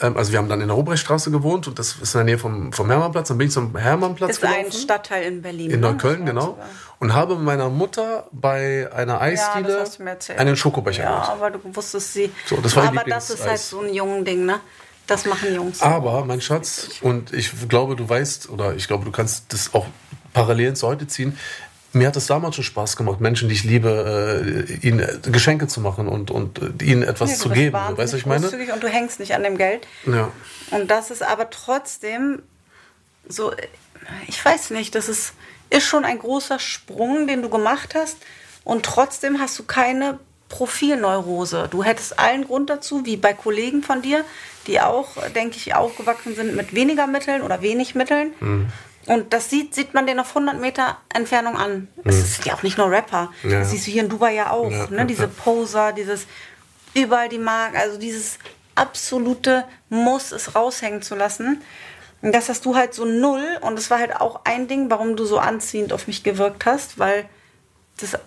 Speaker 1: also wir haben dann in der Hobrechtstraße gewohnt und das ist in der Nähe vom, vom Hermannplatz. Dann bin ich zum Hermannplatz
Speaker 2: ist gelaufen. Ist ein Stadtteil in Berlin.
Speaker 1: In ne? Neukölln, genau. Und habe meiner Mutter bei einer Eisdiele ja, einen Schokobecher
Speaker 2: Ja,
Speaker 1: gemacht.
Speaker 2: aber du wusstest sie.
Speaker 1: So, das war
Speaker 2: aber das ist halt so ein jungen Ding, ne? Das machen Jungs.
Speaker 1: Aber, mein Schatz, und ich glaube, du weißt, oder ich glaube, du kannst das auch parallel zu heute ziehen mir hat es damals schon Spaß gemacht, Menschen, die ich liebe, äh, ihnen Geschenke zu machen und, und äh, ihnen etwas nee, zu geben. Weißt du, ich meine?
Speaker 2: Und du hängst nicht an dem Geld.
Speaker 1: Ja.
Speaker 2: Und das ist aber trotzdem so, ich weiß nicht, das ist, ist schon ein großer Sprung, den du gemacht hast. Und trotzdem hast du keine Profilneurose. Du hättest allen Grund dazu, wie bei Kollegen von dir, die auch, denke ich, aufgewachsen sind mit weniger Mitteln oder wenig Mitteln. Mhm und das sieht, sieht man den auf 100 Meter Entfernung an. Es mhm. sind ja auch nicht nur Rapper. Ja. Das siehst du hier in Dubai ja auch. Ja, ne? Diese Poser, dieses überall die Mark, also dieses absolute Muss, es raushängen zu lassen. Und das hast du halt so null. Und das war halt auch ein Ding, warum du so anziehend auf mich gewirkt hast, weil das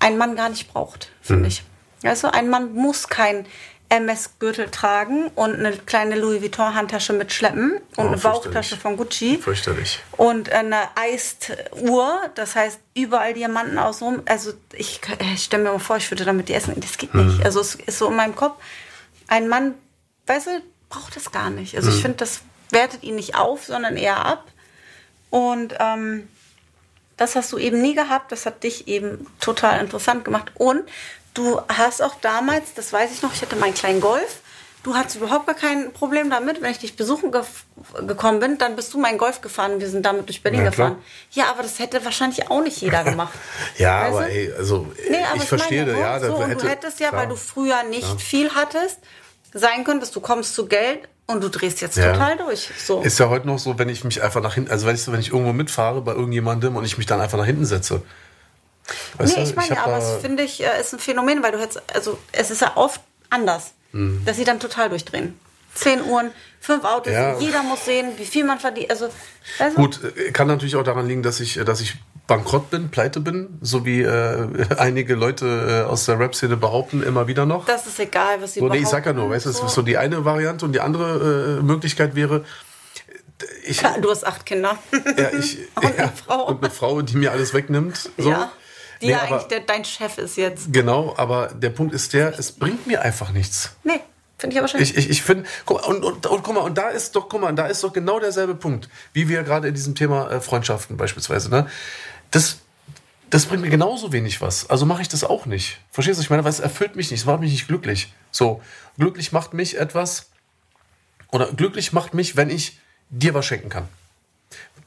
Speaker 2: ein Mann gar nicht braucht, finde mhm. ich. Also ein Mann muss kein MS-Gürtel tragen und eine kleine Louis Vuitton-Handtasche mitschleppen und oh, eine Bauchtasche von Gucci.
Speaker 1: Fürchterlich.
Speaker 2: Und eine Eist-Uhr, das heißt überall Diamanten außenrum. Also ich, ich stelle mir mal vor, ich würde damit die essen. Das geht nicht. Hm. Also es ist so in meinem Kopf. Ein Mann, weißt du, braucht das gar nicht. Also hm. ich finde, das wertet ihn nicht auf, sondern eher ab. Und ähm, das hast du eben nie gehabt. Das hat dich eben total interessant gemacht. Und du hast auch damals, das weiß ich noch, ich hatte meinen kleinen Golf du hattest überhaupt gar kein Problem damit, wenn ich dich besuchen ge gekommen bin, dann bist du mein Golf gefahren und wir sind damit durch Berlin
Speaker 1: Ja,
Speaker 2: gefahren. Ja, aber das hätte wahrscheinlich auch nicht jeder gemacht. (laughs)
Speaker 1: Ja,
Speaker 2: Weißt
Speaker 1: aber ey, also
Speaker 2: Nee, aber
Speaker 1: ich verstehe,
Speaker 2: meine,
Speaker 1: ja,
Speaker 2: so,
Speaker 1: hätte,
Speaker 2: du hättest ja,
Speaker 1: klar.
Speaker 2: weil du früher nicht
Speaker 1: Ja.
Speaker 2: viel hattest, sein können, dass du kommst zu Geld und du drehst jetzt
Speaker 1: Ja.
Speaker 2: total durch. So.
Speaker 1: Ist ja heute noch so, wenn ich mich einfach nach hinten, also wenn ich, so, wenn ich irgendwo mitfahre bei irgendjemandem und ich mich dann einfach nach hinten setze. Weißt
Speaker 2: nee,
Speaker 1: du,
Speaker 2: ich meine,
Speaker 1: hab
Speaker 2: aber es finde ich, äh, ist ein Phänomen, weil du hättest, also es ist ja oft anders,
Speaker 1: Mhm.
Speaker 2: dass sie dann total durchdrehen. Zehn Uhren, fünf Autos,
Speaker 1: Ja.
Speaker 2: jeder muss sehen, wie viel man verdient. Also, du?
Speaker 1: Gut, äh, kann natürlich auch daran liegen, dass ich, dass ich bankrott bin, pleite bin, so wie äh, (laughs) einige Leute äh, aus der Rap-Szene behaupten, immer wieder noch.
Speaker 2: Das ist egal, was sie
Speaker 1: So, nee, ich sag ja
Speaker 2: behaupten,
Speaker 1: nur, weißt du, das
Speaker 2: so.
Speaker 1: ist so die eine Variante und die andere äh, Möglichkeit wäre, ich,
Speaker 2: du hast acht Kinder.
Speaker 1: ja, ich, (laughs)
Speaker 2: Und eine
Speaker 1: ja,
Speaker 2: Frau.
Speaker 1: und eine Frau, die mir alles wegnimmt. So.
Speaker 2: Ja. Die
Speaker 1: Nee,
Speaker 2: ja
Speaker 1: aber-
Speaker 2: eigentlich der, dein Chef ist jetzt.
Speaker 1: Genau, aber der Punkt ist der, es bringt mir einfach nichts.
Speaker 2: Nee, finde ich aber schön.
Speaker 1: Ich, ich, ich finde, und, und, und guck mal, und da ist doch, guck mal, da ist doch genau derselbe Punkt, wie wir gerade in diesem Thema äh, Freundschaften beispielsweise, ne? Das, das bringt mir genauso wenig was. Also mache ich das auch nicht. Verstehst du? Ich meine, weil es erfüllt mich nicht, es macht mich nicht glücklich. So, glücklich macht mich etwas, oder glücklich macht mich, wenn ich dir was schenken kann.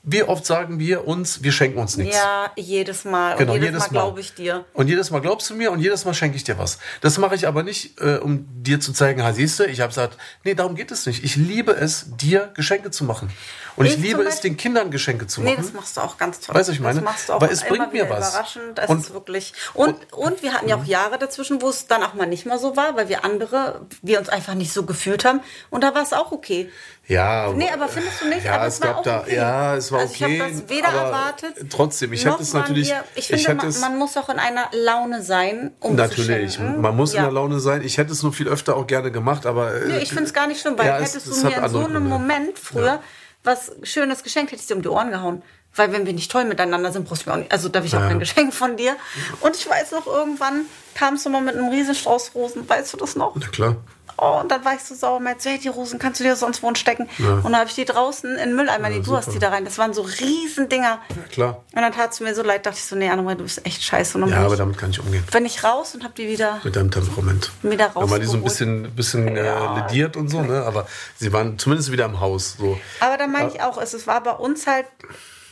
Speaker 1: Wie oft sagen wir uns, wir schenken uns nichts.
Speaker 2: ja, jedes Mal.
Speaker 1: Genau,
Speaker 2: und jedes,
Speaker 1: jedes
Speaker 2: Mal
Speaker 1: Mal.
Speaker 2: glaube ich dir.
Speaker 1: Und jedes Mal glaubst du mir und jedes Mal schenke ich dir was. Das mache ich aber nicht, äh, um dir zu zeigen, ha, siehst du, ich habe gesagt, nee, darum geht es nicht. Ich liebe es, dir Geschenke zu machen. Und ich,
Speaker 2: Ich
Speaker 1: liebe es,
Speaker 2: Beispiel-
Speaker 1: den Kindern Geschenke zu
Speaker 2: Nee,
Speaker 1: machen.
Speaker 2: das machst du auch ganz toll.
Speaker 1: Weißt du, ich meine?
Speaker 2: Das machst du auch
Speaker 1: Weil es bringt mir was.
Speaker 2: Überraschend. Das
Speaker 1: Und-
Speaker 2: ist wirklich. Und, und wir hatten ja auch Jahre dazwischen, wo es dann auch mal nicht mehr so war, weil wir andere, wir uns einfach nicht so gefühlt haben. Und da war es auch okay.
Speaker 1: ja,
Speaker 2: Nee, aber findest du nicht?
Speaker 1: Ja,
Speaker 2: Aber
Speaker 1: es
Speaker 2: es war
Speaker 1: gab da,
Speaker 2: okay.
Speaker 1: ja, es war
Speaker 2: Also ich
Speaker 1: okay.
Speaker 2: hab das weder erwartet,
Speaker 1: Trotzdem, ich es
Speaker 2: waren
Speaker 1: natürlich.
Speaker 2: Wir, ich finde,
Speaker 1: hätte
Speaker 2: man,
Speaker 1: es,
Speaker 2: man muss auch in einer Laune sein, um
Speaker 1: Natürlich, man muss
Speaker 2: ja.
Speaker 1: in der Laune sein. Ich hätte es nur viel öfter auch gerne gemacht, aber. äh,
Speaker 2: Nee, ich finde es gar nicht schlimm, weil
Speaker 1: ja, es-
Speaker 2: hättest
Speaker 1: es
Speaker 2: du mir in so einem. Moment früher. Was Schönes geschenkt, hätte ich dir um die Ohren gehauen. Weil wenn wir nicht toll miteinander sind, brauchst du mir auch nicht. Also darf ich auch
Speaker 1: Ja.
Speaker 2: kein Geschenk von dir. Und ich weiß noch, irgendwann kamst du mal mit einem Riesenstrauß Rosen. Weißt du das noch?
Speaker 1: Na klar.
Speaker 2: Oh, und dann war ich so sauer, meinte, hey, die Rosen kannst du dir sonst wo stecken. Und dann habe ich die draußen in den Mülleimer, nee, du hast die da rein. Das waren so Riesendinger.
Speaker 1: Ja, klar.
Speaker 2: Und dann tat es mir so leid, dachte ich so, nee, Annemarie, du bist echt scheiße. Und dann
Speaker 1: Ja, aber
Speaker 2: ich,
Speaker 1: damit kann ich umgehen.
Speaker 2: wenn ich raus und habe die wieder
Speaker 1: Mit deinem Temperament.
Speaker 2: Wieder
Speaker 1: Wenn man die so ein bisschen, bisschen
Speaker 2: Ja.
Speaker 1: äh, lediert und so, ne? Aber sie waren zumindest wieder im Haus. So.
Speaker 2: Aber da meine ich auch, es, es war bei uns halt,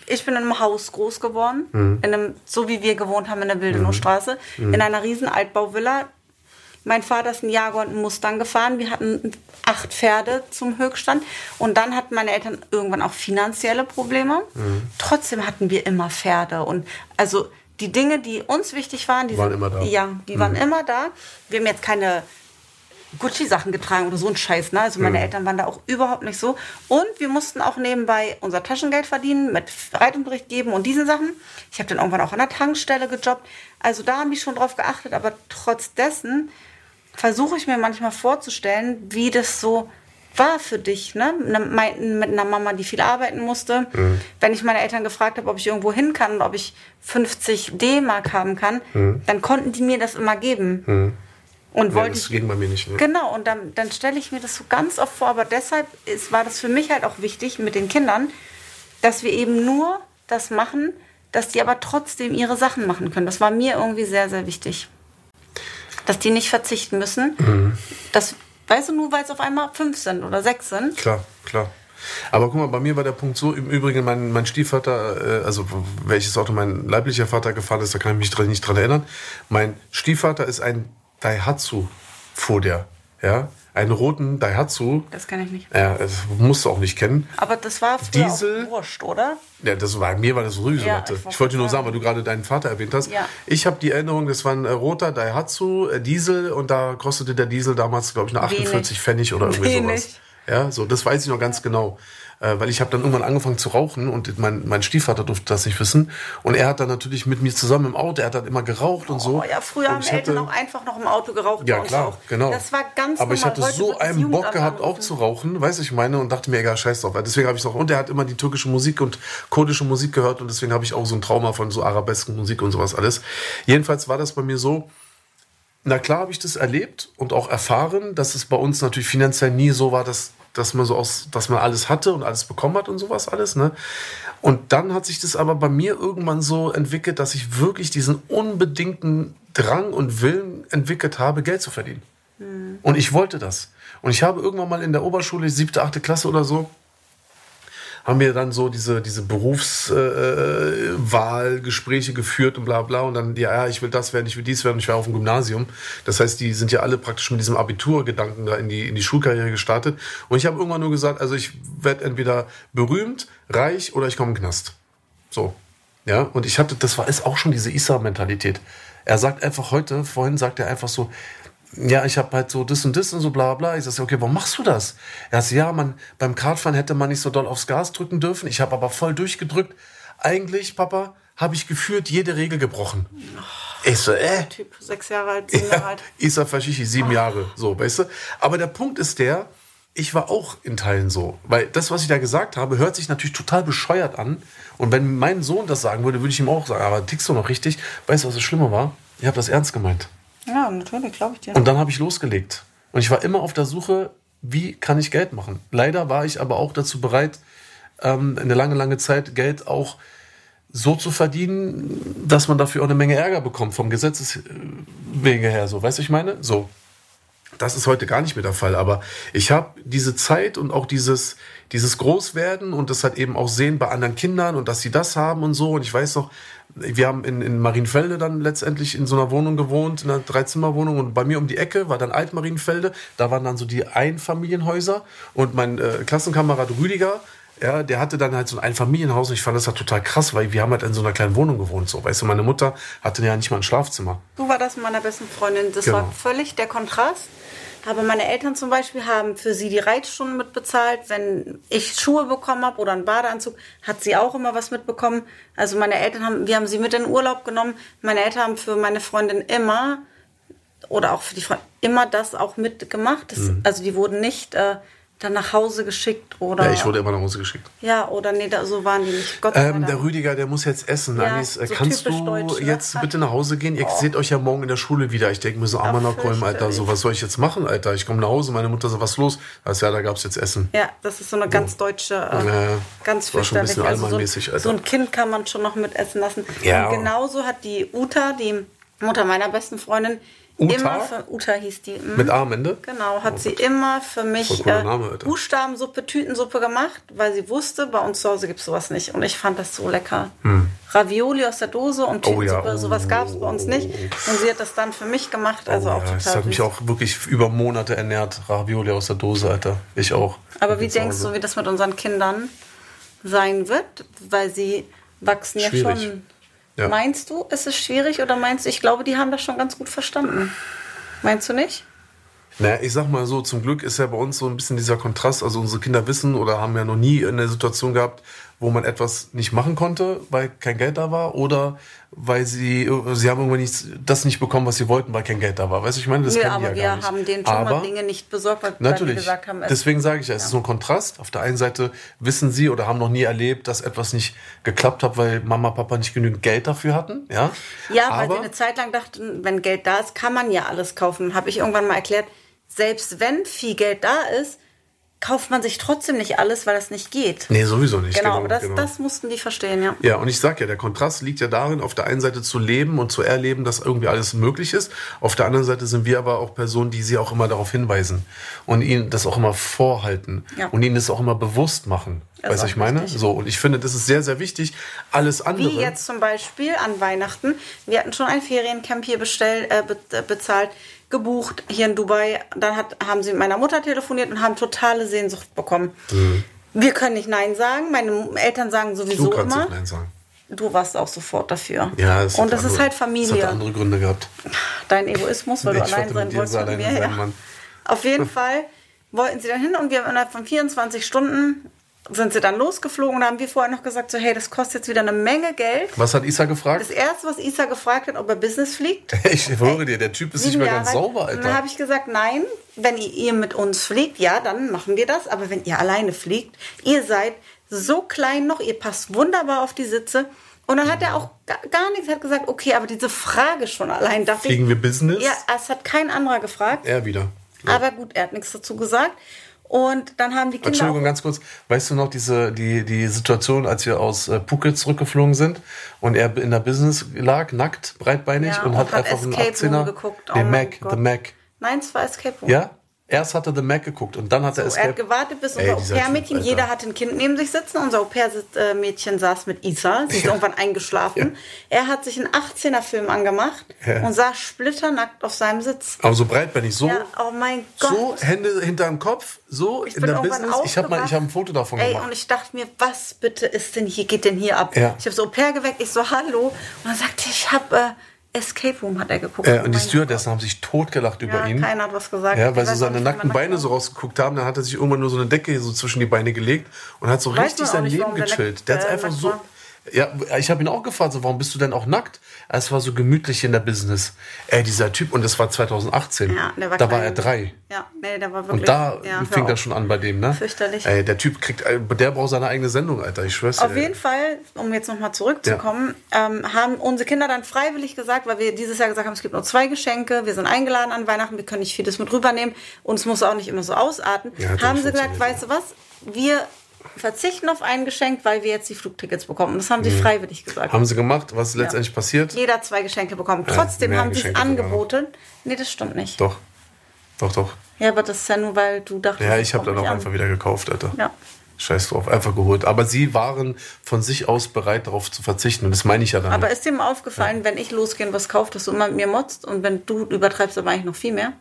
Speaker 2: ich bin in einem Haus groß geworden,
Speaker 1: Mhm.
Speaker 2: in einem, so wie wir gewohnt haben in der Wildenowstraße, in einer riesen Altbauvilla. Mein Vater ist ein Jaguar und einen Mustang gefahren. Wir hatten acht Pferde zum Höchststand. Und dann hatten meine Eltern irgendwann auch finanzielle Probleme.
Speaker 1: Mhm.
Speaker 2: Trotzdem hatten wir immer Pferde. Und also die Dinge, die uns wichtig waren, die
Speaker 1: Waren
Speaker 2: sind,
Speaker 1: immer da.
Speaker 2: Ja, die waren immer da. Wir haben jetzt keine Gucci-Sachen getragen oder so ein Scheiß. Ne? Also meine
Speaker 1: Mhm.
Speaker 2: Eltern waren da auch überhaupt nicht so. Und wir mussten auch nebenbei unser Taschengeld verdienen, mit Reitunterricht geben und diesen Sachen. Ich habe dann irgendwann auch an der Tankstelle gejobbt. Also da haben die schon drauf geachtet. Aber trotz dessen versuche ich mir manchmal vorzustellen, wie das so war für dich, ne? Mit einer Mama, die viel arbeiten musste.
Speaker 1: Mhm.
Speaker 2: Wenn ich meine Eltern gefragt habe, ob ich irgendwo hin kann und ob ich 50 D-Mark haben kann,
Speaker 1: Mhm.
Speaker 2: dann konnten die mir das immer geben. Und
Speaker 1: Ja,
Speaker 2: wollte
Speaker 1: das
Speaker 2: ich
Speaker 1: ging bei mir nicht. Ne?
Speaker 2: Genau, und dann, dann stelle ich mir das so ganz oft vor, aber deshalb ist, war das für mich halt auch wichtig mit den Kindern, dass wir eben nur das machen, dass die aber trotzdem ihre Sachen machen können. Das war mir irgendwie sehr, sehr wichtig. Dass die nicht verzichten müssen.
Speaker 1: Mhm.
Speaker 2: Das, weißt du, nur weil es auf einmal fünf sind oder sechs sind.
Speaker 1: Klar, klar. Aber guck mal, bei mir war der Punkt so, im Übrigen, mein, mein Stiefvater, äh, also welches Auto mein leiblicher Vater gefahren ist, da kann ich mich dran, nicht dran erinnern. Mein Stiefvater ist ein Daihatsu, fuhr der. Ja? Einen roten Daihatsu.
Speaker 2: Das kann ich nicht.
Speaker 1: Ja, das musst du auch nicht kennen.
Speaker 2: Aber das war früher
Speaker 1: Diesel-
Speaker 2: auch wurscht, oder?
Speaker 1: Ja, das war, mir war das sowieso
Speaker 2: Ja, ich
Speaker 1: Ich,
Speaker 2: wollte
Speaker 1: nur
Speaker 2: sagen.
Speaker 1: weil du gerade deinen Vater erwähnt hast.
Speaker 2: Ja.
Speaker 1: Ich habe die Erinnerung, das war ein äh, roter Daihatsu äh, Diesel und da kostete der Diesel damals, glaube ich, nur 48
Speaker 2: Wenig.
Speaker 1: Pfennig oder irgendwie
Speaker 2: Wenig.
Speaker 1: sowas. Ja, so, das weiß ich noch ganz genau. Äh, weil ich habe dann irgendwann angefangen zu rauchen und mein, mein Stiefvater durfte das nicht wissen. Und er hat dann natürlich mit mir zusammen im Auto, er hat dann immer geraucht und so.
Speaker 2: Oh ja, früher
Speaker 1: und
Speaker 2: haben
Speaker 1: ich
Speaker 2: Eltern
Speaker 1: hatte-
Speaker 2: auch einfach noch im Auto geraucht.
Speaker 1: ja, klar,
Speaker 2: auch.
Speaker 1: genau.
Speaker 2: Das war ganz
Speaker 1: Aber ich
Speaker 2: normal.
Speaker 1: hatte
Speaker 2: Heute
Speaker 1: so einen Bock gehabt, auch zu rauchen, weiß ich meine, und dachte mir, egal, scheiß drauf. Deswegen habe ich auch, und er hat immer die türkische Musik und kurdische Musik gehört und deswegen habe ich auch so ein Trauma von so arabesken Musik und sowas alles. Jedenfalls war das bei mir so, na klar habe ich das erlebt und auch erfahren, dass es bei uns natürlich finanziell nie so war, dass, dass man so aus, dass man alles hatte und alles bekommen hat und sowas alles, ne? Und dann hat sich das aber bei mir irgendwann so entwickelt, dass ich wirklich diesen unbedingten Drang und Willen entwickelt habe, Geld zu verdienen. Mhm. Und ich wollte das. Und ich habe irgendwann mal in der Oberschule, siebte, achte Klasse oder so, haben wir dann so diese, diese Berufswahlgespräche äh, geführt und bla bla. Und dann, ja, ja, ich will das werden, ich will dies werden. Ich war auf dem Gymnasium. Das heißt, die sind ja alle praktisch mit diesem Abiturgedanken da in die, in die Schulkarriere gestartet. Und ich habe irgendwann nur gesagt, also ich werde entweder berühmt, reich oder ich komme in Knast. So. Ja, und ich hatte, das war ist auch schon diese Issa-Mentalität. Er sagt einfach heute, vorhin sagt er einfach so, ja, ich habe halt so das und das und so bla bla. Ich sage, okay, warum machst du das? Er sagt, ja, man, beim Kartfahren hätte man nicht so doll aufs Gas drücken dürfen. Ich habe aber voll durchgedrückt. Eigentlich, Papa, habe ich geführt jede Regel gebrochen. Oh, ich so, äh.
Speaker 2: Typ, sechs Jahre alt, sieben Jahre alt.
Speaker 1: Isa Fashishi, sieben. Jahre, so, weißt du? Aber der Punkt ist der, ich war auch in Teilen so. Weil das, was ich da gesagt habe, hört sich natürlich total bescheuert an. Und wenn mein Sohn das sagen würde, würde ich ihm auch sagen, aber tickst du noch richtig? Weißt du, was das Schlimme war? Ich habe das ernst gemeint.
Speaker 2: Ja, natürlich, glaube ich dir.
Speaker 1: Und dann habe ich losgelegt. Und ich war immer auf der Suche, wie kann ich Geld machen. Leider war ich aber auch dazu bereit, ähm, eine lange, lange Zeit Geld auch so zu verdienen, dass man dafür auch eine Menge Ärger bekommt, vom Gesetzes wegen her. So, weißt du, ich meine? So. Das ist heute gar nicht mehr der Fall. Aber ich habe diese Zeit und auch dieses, dieses Großwerden und das halt eben auch sehen bei anderen Kindern und dass sie das haben und so. Und ich weiß noch, wir haben in, in Marienfelde dann letztendlich in so einer Wohnung gewohnt, in einer Dreizimmerwohnung und bei mir um die Ecke war dann Altmarienfelde, da waren dann so die Einfamilienhäuser und mein äh, Klassenkamerad Rüdiger, ja, der hatte dann halt so ein Einfamilienhaus und ich fand das halt total krass, weil wir haben halt in so einer kleinen Wohnung gewohnt, so, weißt du, meine Mutter hatte ja nicht mal ein Schlafzimmer.
Speaker 2: Du war das mit meiner besten Freundin, das genau. war völlig der Kontrast. Aber meine Eltern zum Beispiel haben für sie die Reitstunden mitbezahlt. Wenn ich Schuhe bekommen habe oder einen Badeanzug, hat sie auch immer was mitbekommen. Also meine Eltern haben, wir haben sie mit in den Urlaub genommen. Meine Eltern haben für meine Freundin immer oder auch für die Freundin immer das auch mitgemacht. Das, mhm. Also die wurden nicht äh, dann nach Hause geschickt oder.
Speaker 1: Ja, ich wurde immer nach Hause geschickt.
Speaker 2: Ja, oder nee, da, so waren die nicht.
Speaker 1: Gott ähm, der Rüdiger, der muss jetzt essen. Ja, Anis, so kannst du deutsch, jetzt ne? bitte nach Hause gehen? Ihr oh. seht euch ja morgen in der Schule wieder. Ich denke mir so, armer Kolm, Alter, so was soll ich jetzt machen, Alter? Ich komme nach Hause, meine Mutter so, was los? Also ja, da gab es jetzt Essen.
Speaker 2: Ja, das ist so eine ganz deutsche, äh, ja, ganz fürchterlich.
Speaker 1: Schon ein bisschen also
Speaker 2: so, so ein Kind kann man schon noch mit essen lassen. Ja. Und genauso hat die Uta, die Mutter meiner besten Freundin, Uta? Immer für, Uta hieß die.
Speaker 1: Mh. Mit A am Ende?
Speaker 2: Genau, hat oh, sie immer für mich äh, Name, Buchstabensuppe, Tütensuppe gemacht, weil sie wusste, bei uns zu Hause gibt es sowas nicht. Und ich fand das so lecker. Hm. Ravioli aus der Dose und Tütensuppe, oh, ja. oh, sowas gab es bei uns nicht. Und sie hat das dann für mich gemacht, also oh, auch ja. total
Speaker 1: Das hat mich auch wirklich über Monate ernährt, Ravioli aus der Dose, Alter. Ich auch.
Speaker 2: Aber wie denkst du, wie das mit unseren Kindern sein wird? Weil sie wachsen Schwierig. ja schon ja. Meinst du, ist es schwierig oder meinst du, ich glaube, die haben das schon ganz gut verstanden? Meinst du nicht?
Speaker 1: Naja, ich sag mal so, zum Glück ist ja bei uns so ein bisschen dieser Kontrast. Also unsere Kinder wissen oder haben ja noch nie eine Situation gehabt, wo man etwas nicht machen konnte, weil kein Geld da war oder weil sie, sie haben irgendwie nicht, das nicht bekommen, was sie wollten, weil kein Geld da war. Weißt du, ich meine, das
Speaker 2: nee, aber ja wir haben denen schon aber mal Dinge nicht besorgt, weil
Speaker 1: natürlich,
Speaker 2: wir gesagt haben,
Speaker 1: deswegen sage ich ja, es ist so ein Kontrast. Auf der einen Seite wissen sie oder haben noch nie erlebt, dass etwas nicht geklappt hat, weil Mama, Papa nicht genügend Geld dafür hatten. Ja,
Speaker 2: ja aber, weil sie eine Zeit lang dachten, wenn Geld da ist, kann man ja alles kaufen. Habe ich irgendwann mal erklärt, selbst wenn viel Geld da ist, kauft man sich trotzdem nicht alles, weil das nicht geht.
Speaker 1: Nee, sowieso nicht.
Speaker 2: Genau, genau aber das, genau. das mussten die verstehen, ja.
Speaker 1: Ja, und ich sag ja, der Kontrast liegt ja darin, auf der einen Seite zu leben und zu erleben, dass irgendwie alles möglich ist. Auf der anderen Seite sind wir aber auch Personen, die sie auch immer darauf hinweisen und ihnen das auch immer vorhalten ja. und ihnen das auch immer bewusst machen. Das weißt du, ich meine? Richtig. So, und ich finde, das ist sehr, sehr wichtig. Alles andere.
Speaker 2: Wie jetzt zum Beispiel an Weihnachten. Wir hatten schon ein Feriencamp hier bestell, äh, äh bezahlt gebucht hier in Dubai. Dann hat, haben sie mit meiner Mutter telefoniert und haben totale Sehnsucht bekommen. Mhm. Wir können nicht Nein sagen. Meine Eltern sagen sowieso du kannst immer. Nicht Nein sagen. Du warst auch sofort dafür.
Speaker 1: Ja, das
Speaker 2: und das andere, ist halt Familie. Das
Speaker 1: hat andere Gründe gehabt.
Speaker 2: Dein Egoismus, weil (laughs) ich du allein sein wolltest mit mir. Ja. Auf jeden (laughs) Fall wollten sie dann hin und wir haben innerhalb von 24 Stunden sind sie dann losgeflogen und haben wir vorher noch gesagt, so hey, das kostet jetzt wieder eine Menge Geld.
Speaker 1: Was hat Isa gefragt?
Speaker 2: Das erste, was Isa gefragt hat, ob er Business fliegt. (laughs)
Speaker 1: ich höre dir, der Typ ist nicht mehr Jahre ganz sauber, Alter.
Speaker 2: Und dann habe ich gesagt, nein, wenn ihr mit uns fliegt, ja, dann machen wir das. Aber wenn ihr alleine fliegt, ihr seid so klein noch, ihr passt wunderbar auf die Sitze. Und dann hat er auch gar nichts, hat gesagt, okay, aber diese Frage schon allein
Speaker 1: Fliegen wir Business?
Speaker 2: Ja, es hat kein anderer gefragt.
Speaker 1: Er wieder.
Speaker 2: Ja. Aber gut, er hat nichts dazu gesagt. Und dann haben die Kinder.
Speaker 1: Entschuldigung, ganz kurz. Weißt du noch diese, die, die Situation, als wir aus äh, Phuket zurückgeflogen sind und er in der Business lag, nackt, breitbeinig ja, und, und, hat, hat einfach Escape einen 18er. Geguckt. Oh den Mac,
Speaker 2: Gott.
Speaker 1: The Mac.
Speaker 2: Nein, es war Escape Room.
Speaker 1: Ja? Erst hat er The Mac geguckt und dann hat er
Speaker 2: So, er hat
Speaker 1: Escape
Speaker 2: gewartet, bis unser Au-pair-Mädchen, jeder hatte ein Kind neben sich sitzen. Unser Au-pair-Mädchen saß mit Isa. Sie ist irgendwann eingeschlafen. Er hat sich einen 18er-Film angemacht
Speaker 1: Ja.
Speaker 2: und saß splitternackt auf seinem Sitz.
Speaker 1: Aber so breitbeinig, so,
Speaker 2: Ja, oh mein Gott.
Speaker 1: so Hände hinterm Kopf, so
Speaker 2: Ich
Speaker 1: in
Speaker 2: bin
Speaker 1: der Business. Ich habe ich habe ein Foto davon
Speaker 2: Ey,
Speaker 1: gemacht.
Speaker 2: und ich dachte mir, was bitte ist denn hier, geht denn hier ab?
Speaker 1: Ja.
Speaker 2: Ich habe so Au-pair geweckt, ich so, hallo. Und dann sagte ich, ich habe äh, Escape Room, hat er geguckt.
Speaker 1: Äh, und die
Speaker 2: Oh
Speaker 1: Stewardessen haben sich totgelacht über
Speaker 2: Ja,
Speaker 1: ihn.
Speaker 2: keiner hat was gesagt.
Speaker 1: Ja, weil
Speaker 2: auch
Speaker 1: seine nackten Beine so rausgeguckt haben. Dann hat er sich irgendwann nur so eine Decke so zwischen die Beine gelegt und hat so
Speaker 2: Weiß
Speaker 1: richtig sein
Speaker 2: nicht,
Speaker 1: Leben
Speaker 2: der
Speaker 1: gechillt.
Speaker 2: nackt-
Speaker 1: Der hat
Speaker 2: äh,
Speaker 1: einfach
Speaker 2: nackt
Speaker 1: so.
Speaker 2: war.
Speaker 1: Ja, ich habe ihn auch gefragt, so, warum bist du denn auch nackt? Es war so gemütlich in der Business. Ey, dieser Typ, und das war 2018.
Speaker 2: Ja, der war
Speaker 1: da war
Speaker 2: klein.
Speaker 1: er drei.
Speaker 2: Ja, nee, der war wirklich.
Speaker 1: Und da
Speaker 2: ja,
Speaker 1: fing das schon an bei dem, ne?
Speaker 2: Fürchterlich.
Speaker 1: Ey, der Typ kriegt, äh, der braucht seine eigene Sendung, Alter. Ich schwör's.
Speaker 2: Auf jeden Fall, um jetzt nochmal zurückzukommen, ähm, haben unsere Kinder dann freiwillig gesagt, weil wir dieses Jahr gesagt haben, es gibt nur zwei Geschenke, wir sind eingeladen an Weihnachten, wir können nicht vieles mit rübernehmen und es muss auch nicht immer so ausarten.
Speaker 1: Ja,
Speaker 2: haben sie gesagt, weißt du was, wir verzichten auf ein Geschenk, weil wir jetzt die Flugtickets bekommen. Das haben sie freiwillig gesagt.
Speaker 1: Mhm. Haben sie gemacht, was ist letztendlich passiert?
Speaker 2: Jeder hat zwei Geschenke bekommen. Trotzdem
Speaker 1: mehr
Speaker 2: haben sie es angeboten. Nee, das stimmt nicht.
Speaker 1: Doch. Doch, doch.
Speaker 2: Ja, aber das ist ja nur, weil du dachtest,
Speaker 1: Ja, ich habe dann auch einfach wieder gekauft, Alter.
Speaker 2: Ja.
Speaker 1: Scheiß drauf, einfach geholt. Aber sie waren von sich aus bereit, darauf zu verzichten. Und das meine ich ja dann.
Speaker 2: Aber ist dir mal aufgefallen, wenn ich losgehen was kaufe, dass du immer mit mir motzt und wenn du übertreibst, aber eigentlich noch viel mehr?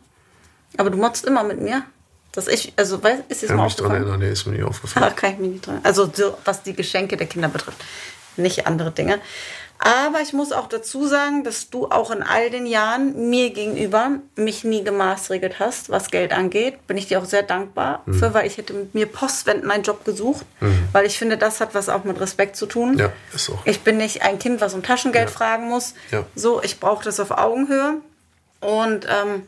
Speaker 2: Aber du motzt immer mit mir. Dass ich, also, weißt, ist
Speaker 1: ich
Speaker 2: das mal
Speaker 1: mich dran erinnern, nee, ist mir nicht aufgefallen.
Speaker 2: Ach, kann ich mich nicht dran. Also, so, was die Geschenke der Kinder betrifft. Nicht andere Dinge. Aber ich muss auch dazu sagen, dass du auch in all den Jahren mir gegenüber mich nie gemaßregelt hast, was Geld angeht. Bin ich dir auch sehr dankbar
Speaker 1: Mhm.
Speaker 2: für, weil ich hätte mit mir postwendend einen Job gesucht. Weil ich finde, das hat was auch mit Respekt zu tun.
Speaker 1: Ja, ist auch.
Speaker 2: Ich bin nicht ein Kind, was um Taschengeld fragen muss.
Speaker 1: Ja.
Speaker 2: So, ich brauche das auf Augenhöhe. Und ähm,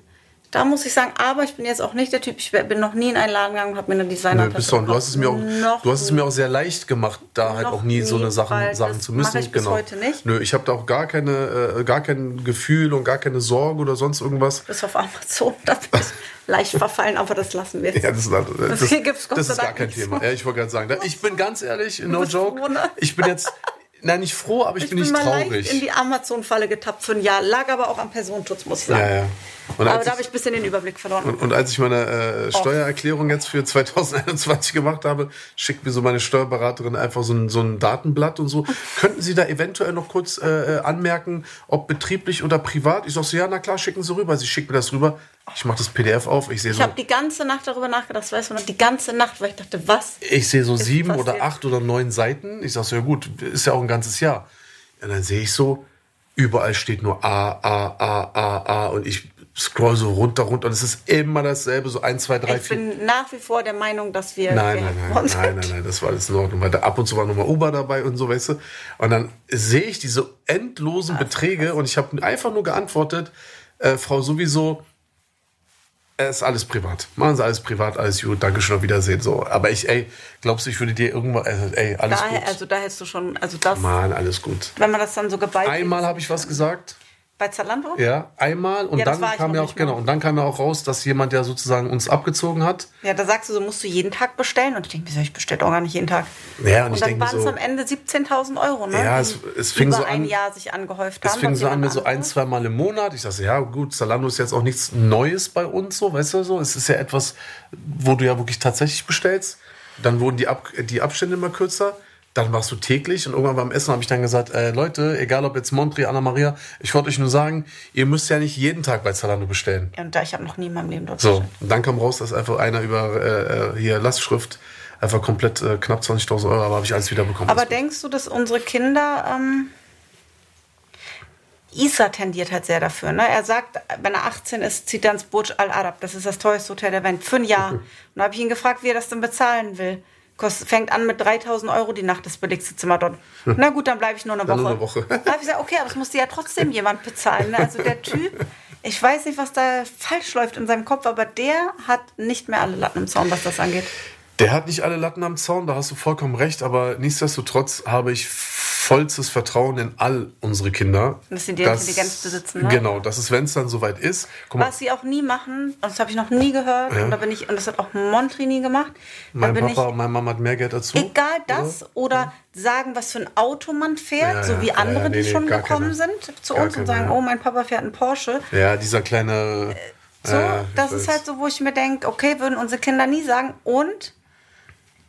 Speaker 2: da muss ich sagen, aber ich bin jetzt auch nicht der Typ, ich bin noch nie in einen Laden gegangen und habe mir eine designer
Speaker 1: Nö, bist du, hast es mir auch, du hast es mir auch sehr leicht gemacht, da halt auch nie so eine Sachen sagen zu müssen.
Speaker 2: ich bis
Speaker 1: genau.
Speaker 2: heute nicht.
Speaker 1: Nö, ich habe da auch gar keine, äh, gar kein Gefühl und gar keine Sorge oder sonst irgendwas.
Speaker 2: bis auf Amazon, da bin ich (laughs) leicht verfallen, aber das lassen wir jetzt.
Speaker 1: Ja, das, das, das,
Speaker 2: hier gibt's Gott
Speaker 1: das ist gar kein Thema.
Speaker 2: so.
Speaker 1: Ja, ich wollte gerade sagen, ich bin ganz ehrlich, no joke.
Speaker 2: froh, ne?
Speaker 1: Ich bin jetzt, nein, nicht froh, aber ich,
Speaker 2: Ich
Speaker 1: bin
Speaker 2: bin
Speaker 1: nicht
Speaker 2: mal
Speaker 1: traurig.
Speaker 2: leicht in die Amazon-Falle getappt für ein Jahr, lag aber auch am Personenschutz, muss ich sagen.
Speaker 1: ja, ja. Und
Speaker 2: Aber da habe ich ein bisschen den Überblick verloren.
Speaker 1: Und, und als ich meine äh, Steuererklärung jetzt für 2021 gemacht habe, schickt mir so meine Steuerberaterin einfach so ein, so ein Datenblatt und so. (laughs) Könnten Sie da eventuell noch kurz äh, äh, anmerken, ob betrieblich oder privat? Ich sag so, ja, na klar, schicken Sie rüber. Sie schickt mir das rüber. Ich mache das PDF auf. Ich sehe
Speaker 2: Ich
Speaker 1: so,
Speaker 2: habe die ganze Nacht darüber nachgedacht, das weißt du noch, die ganze Nacht, weil ich dachte, was?
Speaker 1: ich sehe so sieben
Speaker 2: passiert.
Speaker 1: oder acht oder neun Seiten. Ich sag so, ja gut, ist ja auch ein ganzes Jahr. Und dann sehe ich so, überall steht nur A, A, A, A, A und ich scroll so runter, runter und es ist immer dasselbe, so eins, zwei, drei,
Speaker 2: Ich
Speaker 1: vier.
Speaker 2: bin nach wie vor der Meinung, dass wir
Speaker 1: Nein, nein, nein, nein, nein, nein, das war alles in Ordnung. Weil ab und zu war nochmal Uber dabei und so, weißt du. Und dann sehe ich diese endlosen Beträge und ich habe einfach nur geantwortet, äh, Frau sowieso, es ist alles privat. Machen Sie alles privat, alles gut, Dankeschön, auf Wiedersehen. So. Aber ich, ey, glaubst du, ich würde dir irgendwann, also, ey, alles
Speaker 2: Daher,
Speaker 1: gut.
Speaker 2: also da hättest du schon, also das,
Speaker 1: Mann, alles gut.
Speaker 2: wenn man das dann so geballt
Speaker 1: Einmal habe ich was gesagt.
Speaker 2: Bei Zalando?
Speaker 1: Ja, einmal und
Speaker 2: Ja,
Speaker 1: dann kam ja auch genau und dann kam ja auch raus, dass jemand ja sozusagen uns abgezogen hat.
Speaker 2: Ja, da sagst du, so musst du jeden Tag bestellen. Und ich denke, wieso, ich bestelle auch gar nicht jeden Tag.
Speaker 1: Ja, und
Speaker 2: und
Speaker 1: ich
Speaker 2: dann waren es
Speaker 1: so-
Speaker 2: am Ende 17.000 Euro, ne?
Speaker 1: Ja, es- es fing
Speaker 2: über
Speaker 1: so
Speaker 2: ein
Speaker 1: an-
Speaker 2: Jahr sich angehäuft
Speaker 1: Es
Speaker 2: haben.
Speaker 1: fing
Speaker 2: was
Speaker 1: so an mit so ein, zwei Mal im Monat. Ich dachte, ja gut, Zalando ist jetzt auch nichts Neues bei uns, so, weißt du so. Es ist ja etwas, wo du ja wirklich tatsächlich bestellst. Dann wurden die, Ab die Abstände immer kürzer. Dann machst du täglich und irgendwann beim Essen habe ich dann gesagt, äh, Leute, egal ob jetzt Montri, Anna Maria, ich wollte euch nur sagen, ihr müsst ja nicht jeden Tag bei Zalando bestellen.
Speaker 2: Ja, und da ich habe noch nie in meinem Leben dort
Speaker 1: So,
Speaker 2: bestellt.
Speaker 1: und dann kam raus, dass einfach einer über äh, äh, hier Lastschrift einfach komplett äh, knapp 20.000 Euro, aber habe ich alles wieder bekommen.
Speaker 2: Aber denkst du, dass unsere Kinder. Ähm, Isa tendiert halt sehr dafür. Ne? Er sagt, wenn er 18 ist, zieht er ins Burj Al Arab. Das ist das teuerste Hotel der Welt. Für ein Jahr. (laughs) Und da habe ich ihn gefragt, wie er das denn bezahlen will. Kost, fängt an mit 3000 Euro die Nacht, das billigste Zimmer dort. Na gut, dann bleibe ich nur eine
Speaker 1: Dann
Speaker 2: Woche.
Speaker 1: nur eine Woche.
Speaker 2: Da habe ich gesagt, okay, aber das musste ja trotzdem jemand bezahlen. Ne? Also der Typ, ich weiß nicht, was da falsch läuft in seinem Kopf, aber der hat nicht mehr alle Latten im Zaun, was das angeht.
Speaker 1: Der hat nicht alle Latten am Zaun, da hast du vollkommen recht, aber nichtsdestotrotz habe ich vollstes Vertrauen in all unsere Kinder.
Speaker 2: Dass sie die Intelligenz besitzen, ne?
Speaker 1: Genau, dass es, wenn es dann soweit ist,
Speaker 2: Was sie auch nie machen, und das habe ich noch nie gehört, und da bin ich, und das hat auch Montri nie gemacht.
Speaker 1: Mein
Speaker 2: bin
Speaker 1: Papa und meine Mama hat mehr Geld dazu.
Speaker 2: ich, egal das, oder sagen, was für ein Auto man fährt,
Speaker 1: Ja,
Speaker 2: so
Speaker 1: ja,
Speaker 2: wie
Speaker 1: ja,
Speaker 2: andere,
Speaker 1: ja, nee,
Speaker 2: die
Speaker 1: nee,
Speaker 2: schon gekommen
Speaker 1: keine.
Speaker 2: sind zu uns und sagen,
Speaker 1: ja.
Speaker 2: oh, mein Papa fährt einen Porsche.
Speaker 1: Ja, dieser kleine
Speaker 2: So,
Speaker 1: Ja, ich
Speaker 2: das
Speaker 1: weiß.
Speaker 2: ist halt so, wo ich mir denke, okay, würden unsere Kinder nie sagen. Und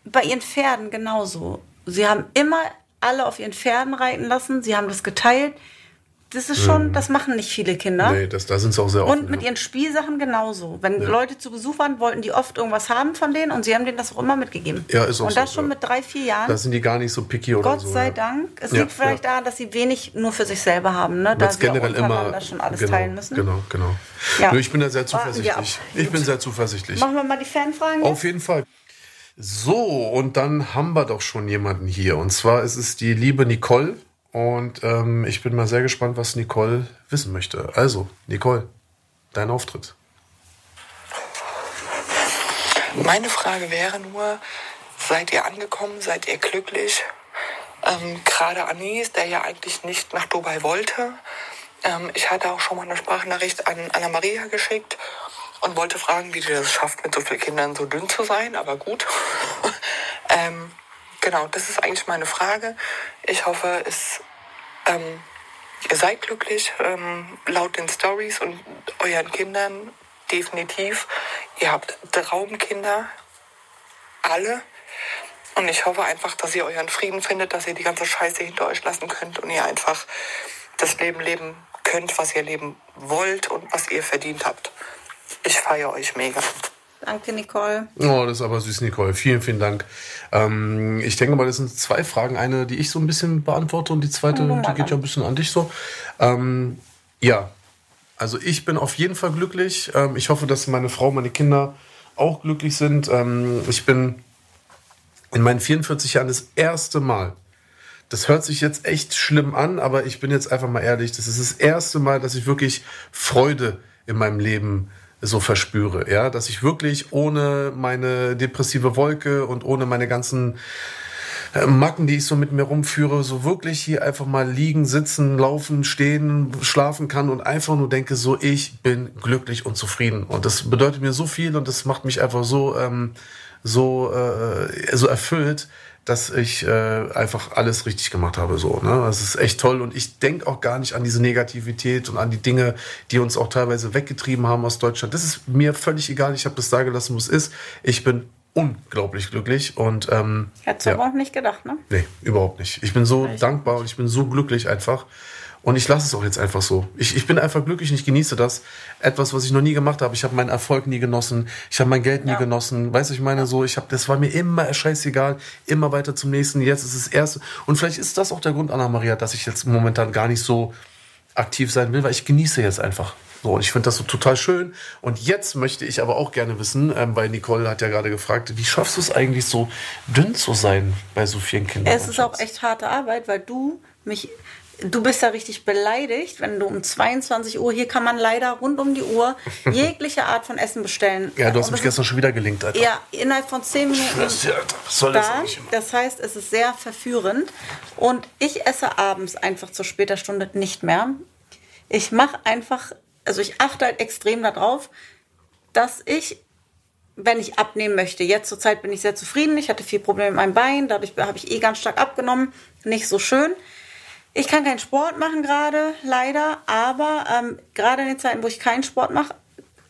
Speaker 2: bei ihren Pferden genauso. Sie haben immer alle auf ihren Pferden reiten lassen. Sie haben das geteilt. Das ist schon, das machen nicht viele Kinder.
Speaker 1: Mhm. Nee, das, da sind sie auch sehr offen.
Speaker 2: Und mit
Speaker 1: ja.
Speaker 2: ihren Spielsachen genauso. Wenn Leute zu Besuch waren, wollten die oft irgendwas haben von denen und sie haben denen das auch immer mitgegeben.
Speaker 1: Ja, ist auch
Speaker 2: Und das
Speaker 1: so,
Speaker 2: schon
Speaker 1: ja.
Speaker 2: mit drei, vier Jahren.
Speaker 1: Da sind die gar nicht so picky oder
Speaker 2: Gott
Speaker 1: so.
Speaker 2: sei
Speaker 1: ja.
Speaker 2: Dank. Es
Speaker 1: Ja,
Speaker 2: liegt vielleicht
Speaker 1: ja.
Speaker 2: daran, dass sie wenig nur für sich selber haben, ne? da sie
Speaker 1: generell immer
Speaker 2: schon alles
Speaker 1: genau,
Speaker 2: teilen müssen.
Speaker 1: Genau, genau.
Speaker 2: Ja.
Speaker 1: Nö, ich bin da sehr zuversichtlich. Ich bin sehr zuversichtlich.
Speaker 2: Machen wir mal die Fanfragen.
Speaker 1: Auf jeden Fall. So, und dann haben wir doch schon jemanden hier. Und zwar ist es die liebe Nicole. Und ähm, ich bin mal sehr gespannt, was Nicole wissen möchte. Also, Nicole, dein Auftritt.
Speaker 3: Meine Frage wäre nur, seid ihr angekommen, seid ihr glücklich? Ähm, Gerade Anis, der ja eigentlich nicht nach Dubai wollte. Ähm, ich hatte auch schon mal eine Sprachnachricht an Anna-Maria geschickt und wollte fragen, wie die das schafft, mit so vielen Kindern so dünn zu sein, aber gut. (laughs) ähm, genau, das ist eigentlich meine Frage. Ich hoffe, es, ähm, ihr seid glücklich, ähm, laut den Stories und euren Kindern definitiv. Ihr habt Traumkinder, alle. Und ich hoffe einfach, dass ihr euren Frieden findet, dass ihr die ganze Scheiße hinter euch lassen könnt und ihr einfach das Leben leben könnt, was ihr leben wollt und was ihr verdient habt. Ich feiere euch mega.
Speaker 2: Danke, Nicole.
Speaker 1: Oh, das ist aber süß, Nicole. Vielen, vielen Dank. Ähm, ich denke mal, das sind zwei Fragen. Eine, die ich so ein bisschen beantworte und die zweite,
Speaker 2: mal
Speaker 1: die geht ja ein bisschen an dich so. Ähm, ja, also ich bin auf jeden Fall glücklich. Ähm, ich hoffe, dass meine Frau, meine Kinder auch glücklich sind. Ähm, ich bin in meinen 44 Jahren das erste Mal. Das hört sich jetzt echt schlimm an, aber ich bin jetzt einfach mal ehrlich. Das ist das erste Mal, dass ich wirklich Freude in meinem Leben so verspüre. Ja, dass ich wirklich ohne meine depressive Wolke und ohne meine ganzen äh, Macken, die ich so mit mir rumführe, so wirklich hier einfach mal liegen, sitzen, laufen, stehen, schlafen kann und einfach nur denke, so ich bin glücklich und zufrieden. Und das bedeutet mir so viel und das macht mich einfach so, ähm, so, äh, so erfüllt, dass ich äh, einfach alles richtig gemacht habe. So, ne? Das ist echt toll und ich denke auch gar nicht an diese Negativität und an die Dinge, die uns auch teilweise weggetrieben haben aus Deutschland. Das ist mir völlig egal. Ich habe das da gelassen, wo es ist. Ich bin unglaublich glücklich und ähm,
Speaker 2: Hättest du
Speaker 1: ja.
Speaker 2: aber auch nicht gedacht, ne?
Speaker 1: Nee, überhaupt nicht. Ich bin so
Speaker 2: Echt?
Speaker 1: dankbar und ich bin so glücklich einfach. Und ich lasse es auch jetzt einfach so. Ich, ich bin einfach glücklich und ich genieße das. Etwas, was ich noch nie gemacht habe. Ich habe meinen Erfolg nie genossen. Ich habe mein Geld nie
Speaker 2: Ja.
Speaker 1: genossen. Weißt du, ich meine so, ich habe, das war mir immer scheißegal. Immer weiter zum nächsten. Jetzt ist es erste. Und vielleicht ist das auch der Grund, Anna-Maria, dass ich jetzt momentan gar nicht so aktiv sein will, weil ich genieße jetzt einfach. So, und ich finde das so total schön. Und jetzt möchte ich aber auch gerne wissen, ähm, weil Nicole hat ja gerade gefragt, wie schaffst du es eigentlich so dünn zu sein bei so vielen Kindern?
Speaker 2: Es ist auch echt harte Arbeit, weil du mich. Du bist ja richtig beleidigt, wenn du um 22 Uhr, hier kann man leider rund um die Uhr (laughs) jegliche Art von Essen bestellen.
Speaker 1: Ja, du hast mich
Speaker 2: das
Speaker 1: gestern schon wieder gelingt, Alter.
Speaker 2: Ja, innerhalb von 10 Minuten
Speaker 1: Das, ja, was soll das
Speaker 2: da.
Speaker 1: eigentlich immer?
Speaker 2: Das heißt, es ist sehr verführend. Und ich esse abends einfach zur später Stunde nicht mehr. Ich mache einfach, also ich achte halt extrem darauf, dass ich, wenn ich abnehmen möchte, jetzt zur Zeit bin ich sehr zufrieden. Ich hatte viel Probleme mit meinem Bein, dadurch habe ich eh ganz stark abgenommen. Nicht so schön. Ich kann keinen Sport machen gerade, leider, aber ähm, gerade in den Zeiten, wo ich keinen Sport mache,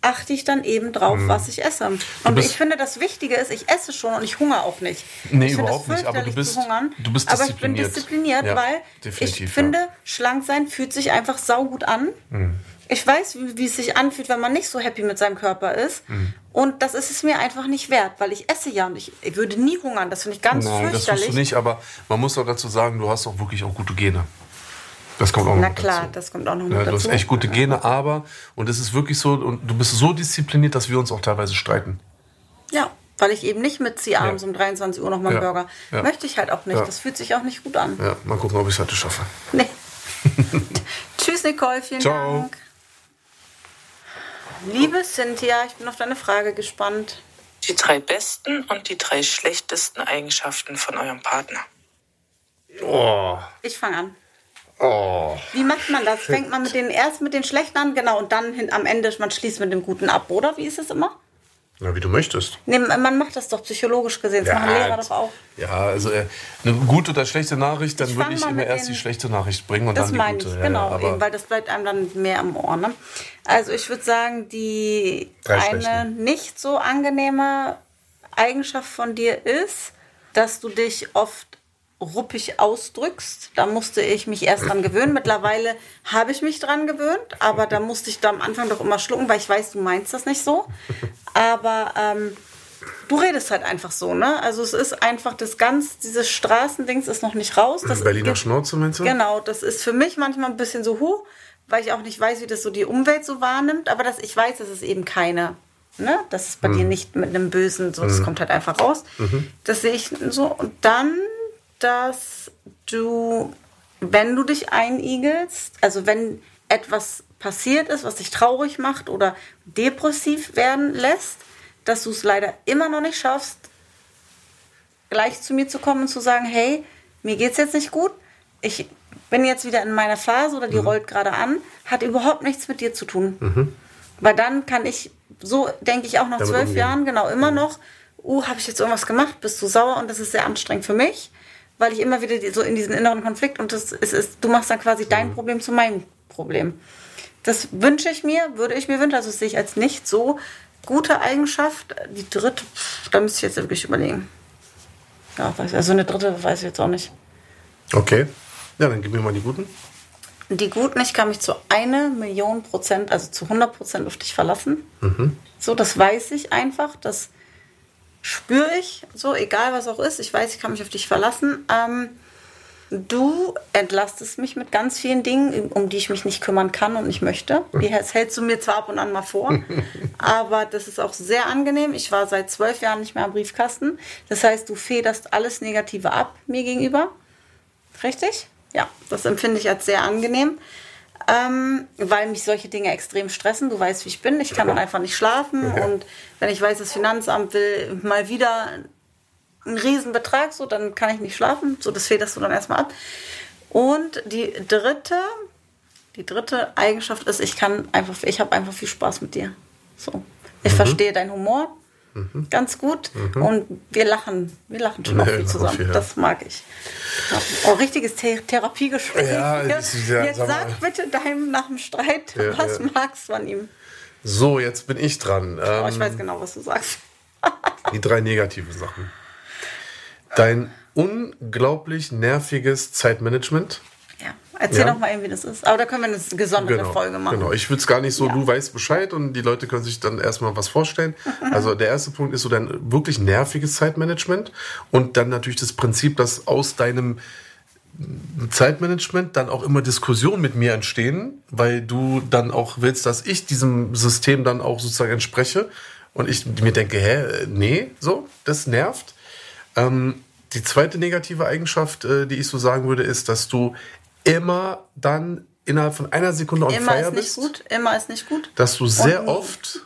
Speaker 2: achte ich dann eben drauf, was ich esse. Und
Speaker 1: Mhm.
Speaker 2: ich finde, das Wichtige ist, ich esse schon und ich hungere auch nicht.
Speaker 1: Nee,
Speaker 2: ich
Speaker 1: überhaupt nicht, aber du bist-
Speaker 2: zu hungern,
Speaker 1: du bist
Speaker 2: aber ich bin
Speaker 1: diszipliniert. Ja,
Speaker 2: weil ich
Speaker 1: ja.
Speaker 2: finde, schlank sein fühlt sich einfach saugut an.
Speaker 1: Mhm.
Speaker 2: Ich weiß, wie, wie es sich anfühlt, wenn man nicht so happy mit seinem Körper ist.
Speaker 1: Mhm.
Speaker 2: Und das ist es mir einfach nicht wert, weil ich esse ja und ich, ich würde nie hungern. Das finde ich ganz
Speaker 1: Nein, das
Speaker 2: fürchterlich.
Speaker 1: tust du nicht, aber man muss auch dazu sagen, du hast auch wirklich auch gute Gene. Das kommt auch
Speaker 2: Na
Speaker 1: noch
Speaker 2: klar,
Speaker 1: dazu.
Speaker 2: das kommt auch noch
Speaker 1: Ja,
Speaker 2: mit
Speaker 1: du hast
Speaker 2: dazu.
Speaker 1: echt gute Gene, aber, und es ist wirklich so, und du bist so diszipliniert, dass wir uns auch teilweise streiten.
Speaker 2: Ja, weil ich eben nicht mitziehe abends
Speaker 1: Ja.
Speaker 2: um 23 Uhr noch mal einen
Speaker 1: Ja.
Speaker 2: Burger.
Speaker 1: Ja.
Speaker 2: Möchte ich halt auch nicht. Das fühlt sich auch nicht gut an.
Speaker 1: Ja, mal gucken, ob ich es heute schaffe.
Speaker 2: Nee. (laughs) Tschüss, Nicole. Vielen
Speaker 1: Ciao.
Speaker 2: Dank. Liebe Cynthia, ich bin auf deine Frage gespannt.
Speaker 3: Die drei besten und die drei schlechtesten Eigenschaften von eurem Partner.
Speaker 1: Oh,
Speaker 2: Ich fange an.
Speaker 1: oh.
Speaker 2: Wie macht man das? Fängt man mit den erst mit den schlechten an, genau, und dann hin, am Ende man schließt mit dem Guten ab, oder? Wie ist es immer?
Speaker 1: Ja, wie du möchtest.
Speaker 2: Nee, man macht das doch psychologisch gesehen. Das
Speaker 1: Ja,
Speaker 2: machen Lehrer doch auch.
Speaker 1: Ja, also äh, eine gute oder schlechte Nachricht, dann
Speaker 2: Ich
Speaker 1: würde ich immer erst die schlechte Nachricht bringen und
Speaker 2: Das
Speaker 1: dann die
Speaker 2: meine
Speaker 1: gute.
Speaker 2: ich, genau,
Speaker 1: ja,
Speaker 2: eben, weil das bleibt einem dann mehr im Ohr. Ne? Also ich würde sagen, die eine nicht so angenehme Eigenschaft von dir ist, dass du dich oft ruppig ausdrückst. Da musste ich mich erst dran gewöhnen. Mittlerweile habe ich mich dran gewöhnt, aber da musste ich da am Anfang doch immer schlucken, weil ich weiß, du meinst das nicht so. Aber ähm, du redest halt einfach so, ne? Also es ist einfach das ganz, dieses Straßendings ist noch nicht raus. Das
Speaker 1: Berliner Schnauze meinst du?
Speaker 2: Genau, das ist für mich manchmal ein bisschen so hu, weil ich auch nicht weiß, wie das so die Umwelt so wahrnimmt. Aber das, ich weiß, dass es eben keine, ne, das ist bei
Speaker 1: Mhm.
Speaker 2: dir nicht mit einem Bösen, so, das kommt halt einfach raus. Das sehe ich so. Und dann, dass du, wenn du dich einigelst, also wenn etwas passiert ist, was dich traurig macht oder depressiv werden lässt, dass du es leider immer noch nicht schaffst, gleich zu mir zu kommen und zu sagen, hey, mir geht's jetzt nicht gut, ich bin jetzt wieder in meiner Phase oder die
Speaker 1: Mhm.
Speaker 2: rollt gerade an, hat überhaupt nichts mit dir zu tun. Weil dann kann ich, so denke ich auch nach
Speaker 1: Damit
Speaker 2: zwölf
Speaker 1: umgehen.
Speaker 2: Jahren, genau, immer noch, uh, habe ich jetzt irgendwas gemacht, bist du sauer und das ist sehr anstrengend für mich, weil ich immer wieder so in diesen inneren Konflikt und das ist, ist du machst dann quasi
Speaker 1: Mhm.
Speaker 2: dein Problem zu meinem Problem. Das wünsche ich mir, würde ich mir wünschen, also das sehe ich als nicht so gute Eigenschaft. Die dritte, da müsste ich jetzt wirklich überlegen. Ja, weiß, also eine dritte weiß ich jetzt auch nicht.
Speaker 1: Okay. Ja, dann gib mir mal die guten.
Speaker 2: Die Guten, ich kann mich zu eine Million Prozent, also zu 100 Prozent auf dich verlassen. So, das weiß ich einfach, das spüre ich, so, egal was auch ist. Ich weiß, ich kann mich auf dich verlassen. Ähm, du entlastest mich mit ganz vielen Dingen, um die ich mich nicht kümmern kann und nicht möchte. Die das hältst du mir zwar ab und an mal vor, (laughs) aber das ist auch sehr angenehm. Ich war seit zwölf Jahren nicht mehr am Briefkasten. Das heißt, du federst alles Negative ab mir gegenüber. Richtig? Ja, das empfinde ich als sehr angenehm, ähm, weil mich solche Dinge extrem stressen. Du weißt, wie ich bin. Ich kann dann einfach nicht schlafen. Und wenn ich weiß, das Finanzamt will mal wieder einen Riesenbetrag, so, dann kann ich nicht schlafen. So, das federst du dann erstmal ab. Und die dritte, die dritte Eigenschaft ist, ich kann einfach, ich habe einfach viel Spaß mit dir. So. Ich verstehe deinen Humor ganz gut und wir lachen, wir lachen schon
Speaker 1: Ja,
Speaker 2: auch viel zusammen.
Speaker 1: viel, ja.
Speaker 2: Das mag ich. Oh, richtiges The Therapiegespräch.
Speaker 1: Ja, ja,
Speaker 2: Jetzt
Speaker 1: sag
Speaker 2: sag bitte deinem nach dem Streit, was magst du an ihm?
Speaker 1: So, jetzt bin ich dran.
Speaker 2: Oh, ich
Speaker 1: Ähm,
Speaker 2: weiß genau, was du sagst. (laughs)
Speaker 1: die drei negativen Sachen. Dein unglaublich nerviges Zeitmanagement.
Speaker 2: Erzähl
Speaker 1: Ja.
Speaker 2: doch mal eben, wie das ist. Aber da können wir eine gesonderte
Speaker 1: Genau,
Speaker 2: Folge machen.
Speaker 1: genau. Ich würde es gar nicht so,
Speaker 2: Ja.
Speaker 1: du weißt Bescheid und die Leute können sich dann erstmal was vorstellen. (laughs) Also der erste Punkt ist so dein wirklich nerviges Zeitmanagement und dann natürlich das Prinzip, dass aus deinem Zeitmanagement dann auch immer Diskussionen mit mir entstehen, weil du dann auch willst, dass ich diesem System dann auch sozusagen entspreche und ich mir denke, hä, nee, so, das nervt. Ähm, die zweite negative Eigenschaft, äh, die ich so sagen würde, ist, dass du immer dann innerhalb von einer Sekunde on
Speaker 2: Immer
Speaker 1: fire
Speaker 2: ist nicht
Speaker 1: bist.
Speaker 2: gut. Immer ist nicht gut.
Speaker 1: Dass du sehr
Speaker 2: nie.
Speaker 1: oft,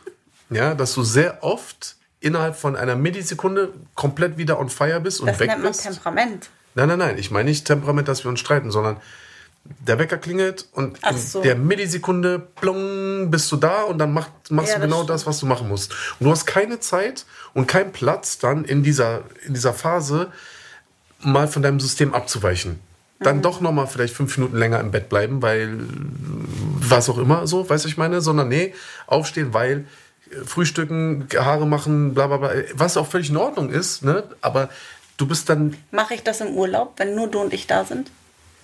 Speaker 1: ja, dass du sehr oft innerhalb von einer Millisekunde komplett wieder on fire bist und
Speaker 2: Das
Speaker 1: weg
Speaker 2: nennt man
Speaker 1: bist.
Speaker 2: Temperament.
Speaker 1: Nein, nein, nein. Ich meine nicht Temperament, dass wir uns streiten, sondern der Wecker klingelt und
Speaker 2: Ach
Speaker 1: in
Speaker 2: so.
Speaker 1: der Millisekunde plong, bist du da und dann mach, machst
Speaker 2: Ja,
Speaker 1: du genau das, was du machen musst. Und du hast keine Zeit und keinen Platz dann in dieser, in dieser Phase mal von deinem System abzuweichen.
Speaker 2: Mhm.
Speaker 1: Dann doch noch mal vielleicht fünf Minuten länger im Bett bleiben, weil was auch immer so, weißt du, ich meine, sondern nee, aufstehen, weil äh, Frühstücken, Haare machen, bla bla bla, was auch völlig in Ordnung ist, ne? aber du bist dann
Speaker 2: Mache ich das im Urlaub, wenn nur du und ich da sind?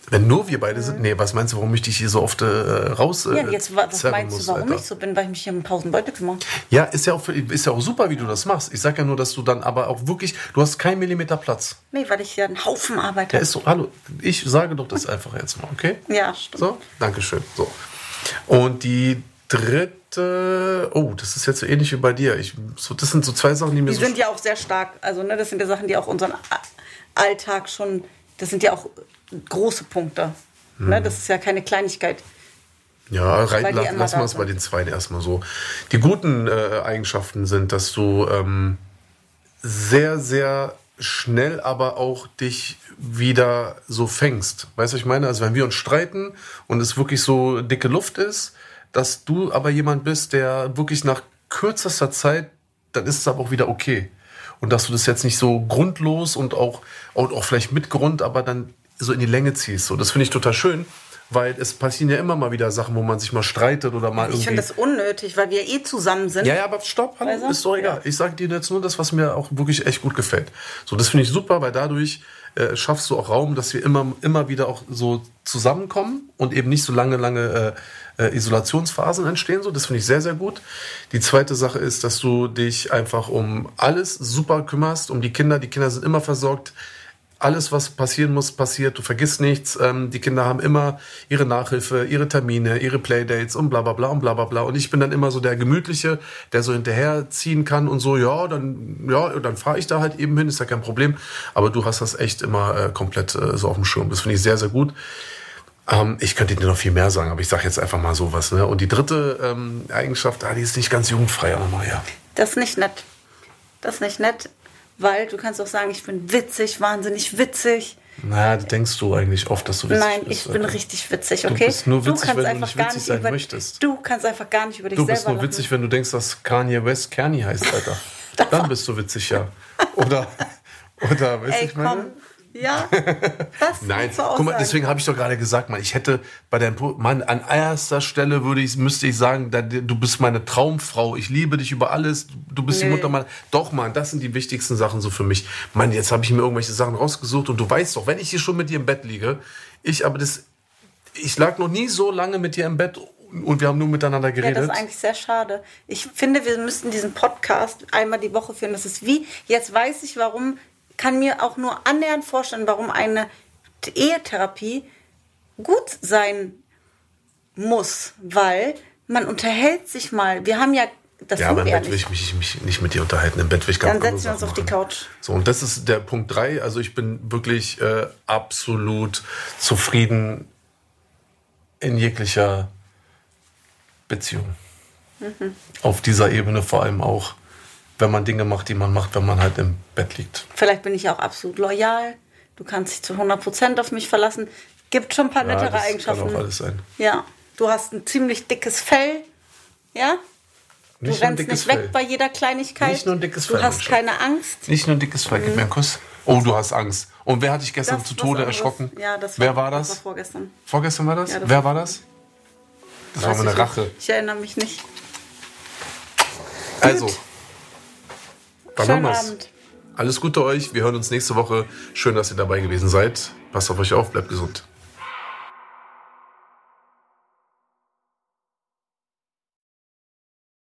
Speaker 1: Wenn nur wir beide sind? Nee, was meinst du, warum ich dich hier so oft äh, raus äh,
Speaker 2: Ja, jetzt wa- was meinst
Speaker 1: muss,
Speaker 2: du, warum
Speaker 1: Alter?
Speaker 2: ich so bin? Weil ich mich hier um tausend Leute kümmere.
Speaker 1: Ja, ist ja, auch, ist ja auch super, wie du das machst. Ich sag ja nur, dass du dann aber auch wirklich, du hast keinen Millimeter Platz.
Speaker 2: Nee, weil ich ja einen Haufen Arbeit
Speaker 1: Der
Speaker 2: habe.
Speaker 1: ist so, hallo, ich sage doch das einfach jetzt mal, okay?
Speaker 2: Ja, stimmt.
Speaker 1: So, Dankeschön. So. Und die dritte, oh, das ist jetzt so ähnlich wie bei dir. Ich, so, das sind so zwei Sachen, die mir
Speaker 2: Die
Speaker 1: so
Speaker 2: sind ja auch sehr stark. Also, ne, das sind ja Sachen, die auch unseren Alltag schon. Das sind ja auch große Punkte. Ne,
Speaker 1: Hm.
Speaker 2: das ist ja keine Kleinigkeit.
Speaker 1: Ja, rein, la, lassen wir es bei den zweien erstmal so. Die guten äh, Eigenschaften sind, dass du ähm, sehr, sehr schnell aber auch dich wieder so fängst. Weißt du, was ich meine? Also wenn wir uns streiten und es wirklich so dicke Luft ist, dass du aber jemand bist, der wirklich nach kürzester Zeit dann ist es aber auch wieder okay. Und dass du das jetzt nicht so grundlos und auch, auch, auch vielleicht mit Grund, aber dann so in die Länge ziehst. So, das finde ich total schön weil es passieren ja immer mal wieder Sachen, wo man sich mal streitet oder mal
Speaker 2: Ich
Speaker 1: irgendwie.
Speaker 2: finde das unnötig, weil wir eh zusammen sind.
Speaker 1: Ja, ja, aber stopp, hallo,
Speaker 2: Also,
Speaker 1: ist doch egal. Ich sage dir jetzt nur das, was mir auch wirklich echt gut gefällt. So, das finde ich super, weil dadurch äh, schaffst du auch Raum, dass wir immer, immer wieder auch so zusammenkommen und eben nicht so lange, lange äh, äh, Isolationsphasen entstehen. So, das finde ich sehr, sehr gut. Die zweite Sache ist, dass du dich einfach um alles super kümmerst, um die Kinder. Die Kinder sind immer versorgt alles, was passieren muss, passiert. Du vergisst nichts. Ähm, die Kinder haben immer ihre Nachhilfe, ihre Termine, ihre Playdates und bla bla bla und bla bla bla. Und ich bin dann immer so der Gemütliche, der so hinterherziehen kann und so, ja, dann, ja, dann fahre ich da halt eben hin, ist ja kein Problem. Aber du hast das echt immer äh, komplett äh, so auf dem Schirm. Das finde ich sehr, sehr gut. Ähm, ich könnte dir noch viel mehr sagen, aber ich sage jetzt einfach mal sowas. Ne? Und die dritte ähm, Eigenschaft, ah, die ist nicht ganz jugendfrei, Anna-Maria.
Speaker 2: Das ist nicht nett. Das ist nicht nett, weil du kannst auch sagen, ich bin witzig, wahnsinnig witzig.
Speaker 1: Na, denkst du eigentlich oft, dass du witzig
Speaker 2: Nein,
Speaker 1: bist?
Speaker 2: ich bin richtig witzig,
Speaker 1: Du
Speaker 2: okay?
Speaker 1: bist nur witzig,
Speaker 2: kannst
Speaker 1: wenn du nicht witzig sein
Speaker 2: über,
Speaker 1: möchtest.
Speaker 2: Du kannst einfach gar nicht über dich
Speaker 1: Du
Speaker 2: selber
Speaker 1: bist nur
Speaker 2: lachen.
Speaker 1: witzig, wenn du denkst, dass Kanye West Kerny heißt, Alter. (laughs) Dann bist du witzig, ja. Oder, (laughs) oder, weißt du, ich meine?
Speaker 2: komm. Ja, (laughs) das
Speaker 1: Nein,
Speaker 2: auch
Speaker 1: guck mal, deswegen habe ich doch gerade gesagt, man, ich hätte bei deinem, Mann, an erster Stelle würde ich, müsste ich sagen, du bist meine Traumfrau, ich liebe dich über alles, du bist die
Speaker 2: Nee.
Speaker 1: Mutter meiner, doch, Mann, das sind die wichtigsten Sachen so für mich. Mann, jetzt habe ich mir irgendwelche Sachen rausgesucht und du weißt doch, wenn ich hier schon mit dir im Bett liege, ich aber das, ich lag noch nie so lange mit dir im Bett und wir haben nur miteinander
Speaker 2: Ja,
Speaker 1: geredet.
Speaker 2: das ist eigentlich sehr schade. Ich finde, wir müssten diesen Podcast einmal die Woche führen. Das ist wie, jetzt weiß ich, warum, kann mir auch nur annähernd vorstellen, warum eine Ehetherapie gut sein muss, weil man unterhält sich mal. Wir haben ja, das
Speaker 1: Ja, aber im Bett will ich mich, mich nicht mit dir unterhalten. Im Bett will ich ganz
Speaker 2: Dann setzen wir uns auf die. Couch.
Speaker 1: So, und das ist der Punkt drei. Also ich bin wirklich äh, absolut zufrieden in jeglicher Beziehung.
Speaker 2: Mhm.
Speaker 1: Auf dieser Ebene vor allem auch, wenn man Dinge macht, die man macht, wenn man halt im Bett liegt.
Speaker 2: Vielleicht bin ich auch absolut loyal. Du kannst dich zu 100% auf mich verlassen. Gibt schon ein paar
Speaker 1: Ja,
Speaker 2: nettere
Speaker 1: das
Speaker 2: Eigenschaften.
Speaker 1: kann auch alles sein.
Speaker 2: Ja, du hast ein ziemlich dickes Fell. Ja? Du
Speaker 1: Nicht
Speaker 2: rennst nicht weg
Speaker 1: Fell.
Speaker 2: bei jeder Kleinigkeit.
Speaker 1: Nicht nur ein dickes
Speaker 2: Du
Speaker 1: Fell,
Speaker 2: hast
Speaker 1: mein
Speaker 2: keine Angst.
Speaker 1: Nicht nur ein dickes Fell, gib mir einen Kuss. Oh, du hast Angst. Und wer hat dich gestern
Speaker 2: Das
Speaker 1: zu Tode erschrocken?
Speaker 2: Ja, das
Speaker 1: wer war
Speaker 2: Das
Speaker 1: das?
Speaker 2: war vorgestern.
Speaker 1: Vorgestern war das?
Speaker 2: Ja, das
Speaker 1: wer
Speaker 2: war-
Speaker 1: war das? Das war meine Rache.
Speaker 2: nicht. Ich erinnere mich nicht.
Speaker 1: Also, dann haben
Speaker 2: Schönen
Speaker 1: wir's.
Speaker 2: Abend.
Speaker 1: Alles Gute euch. Wir hören uns nächste Woche. Schön, dass ihr dabei gewesen seid. Passt auf euch auf, bleibt gesund.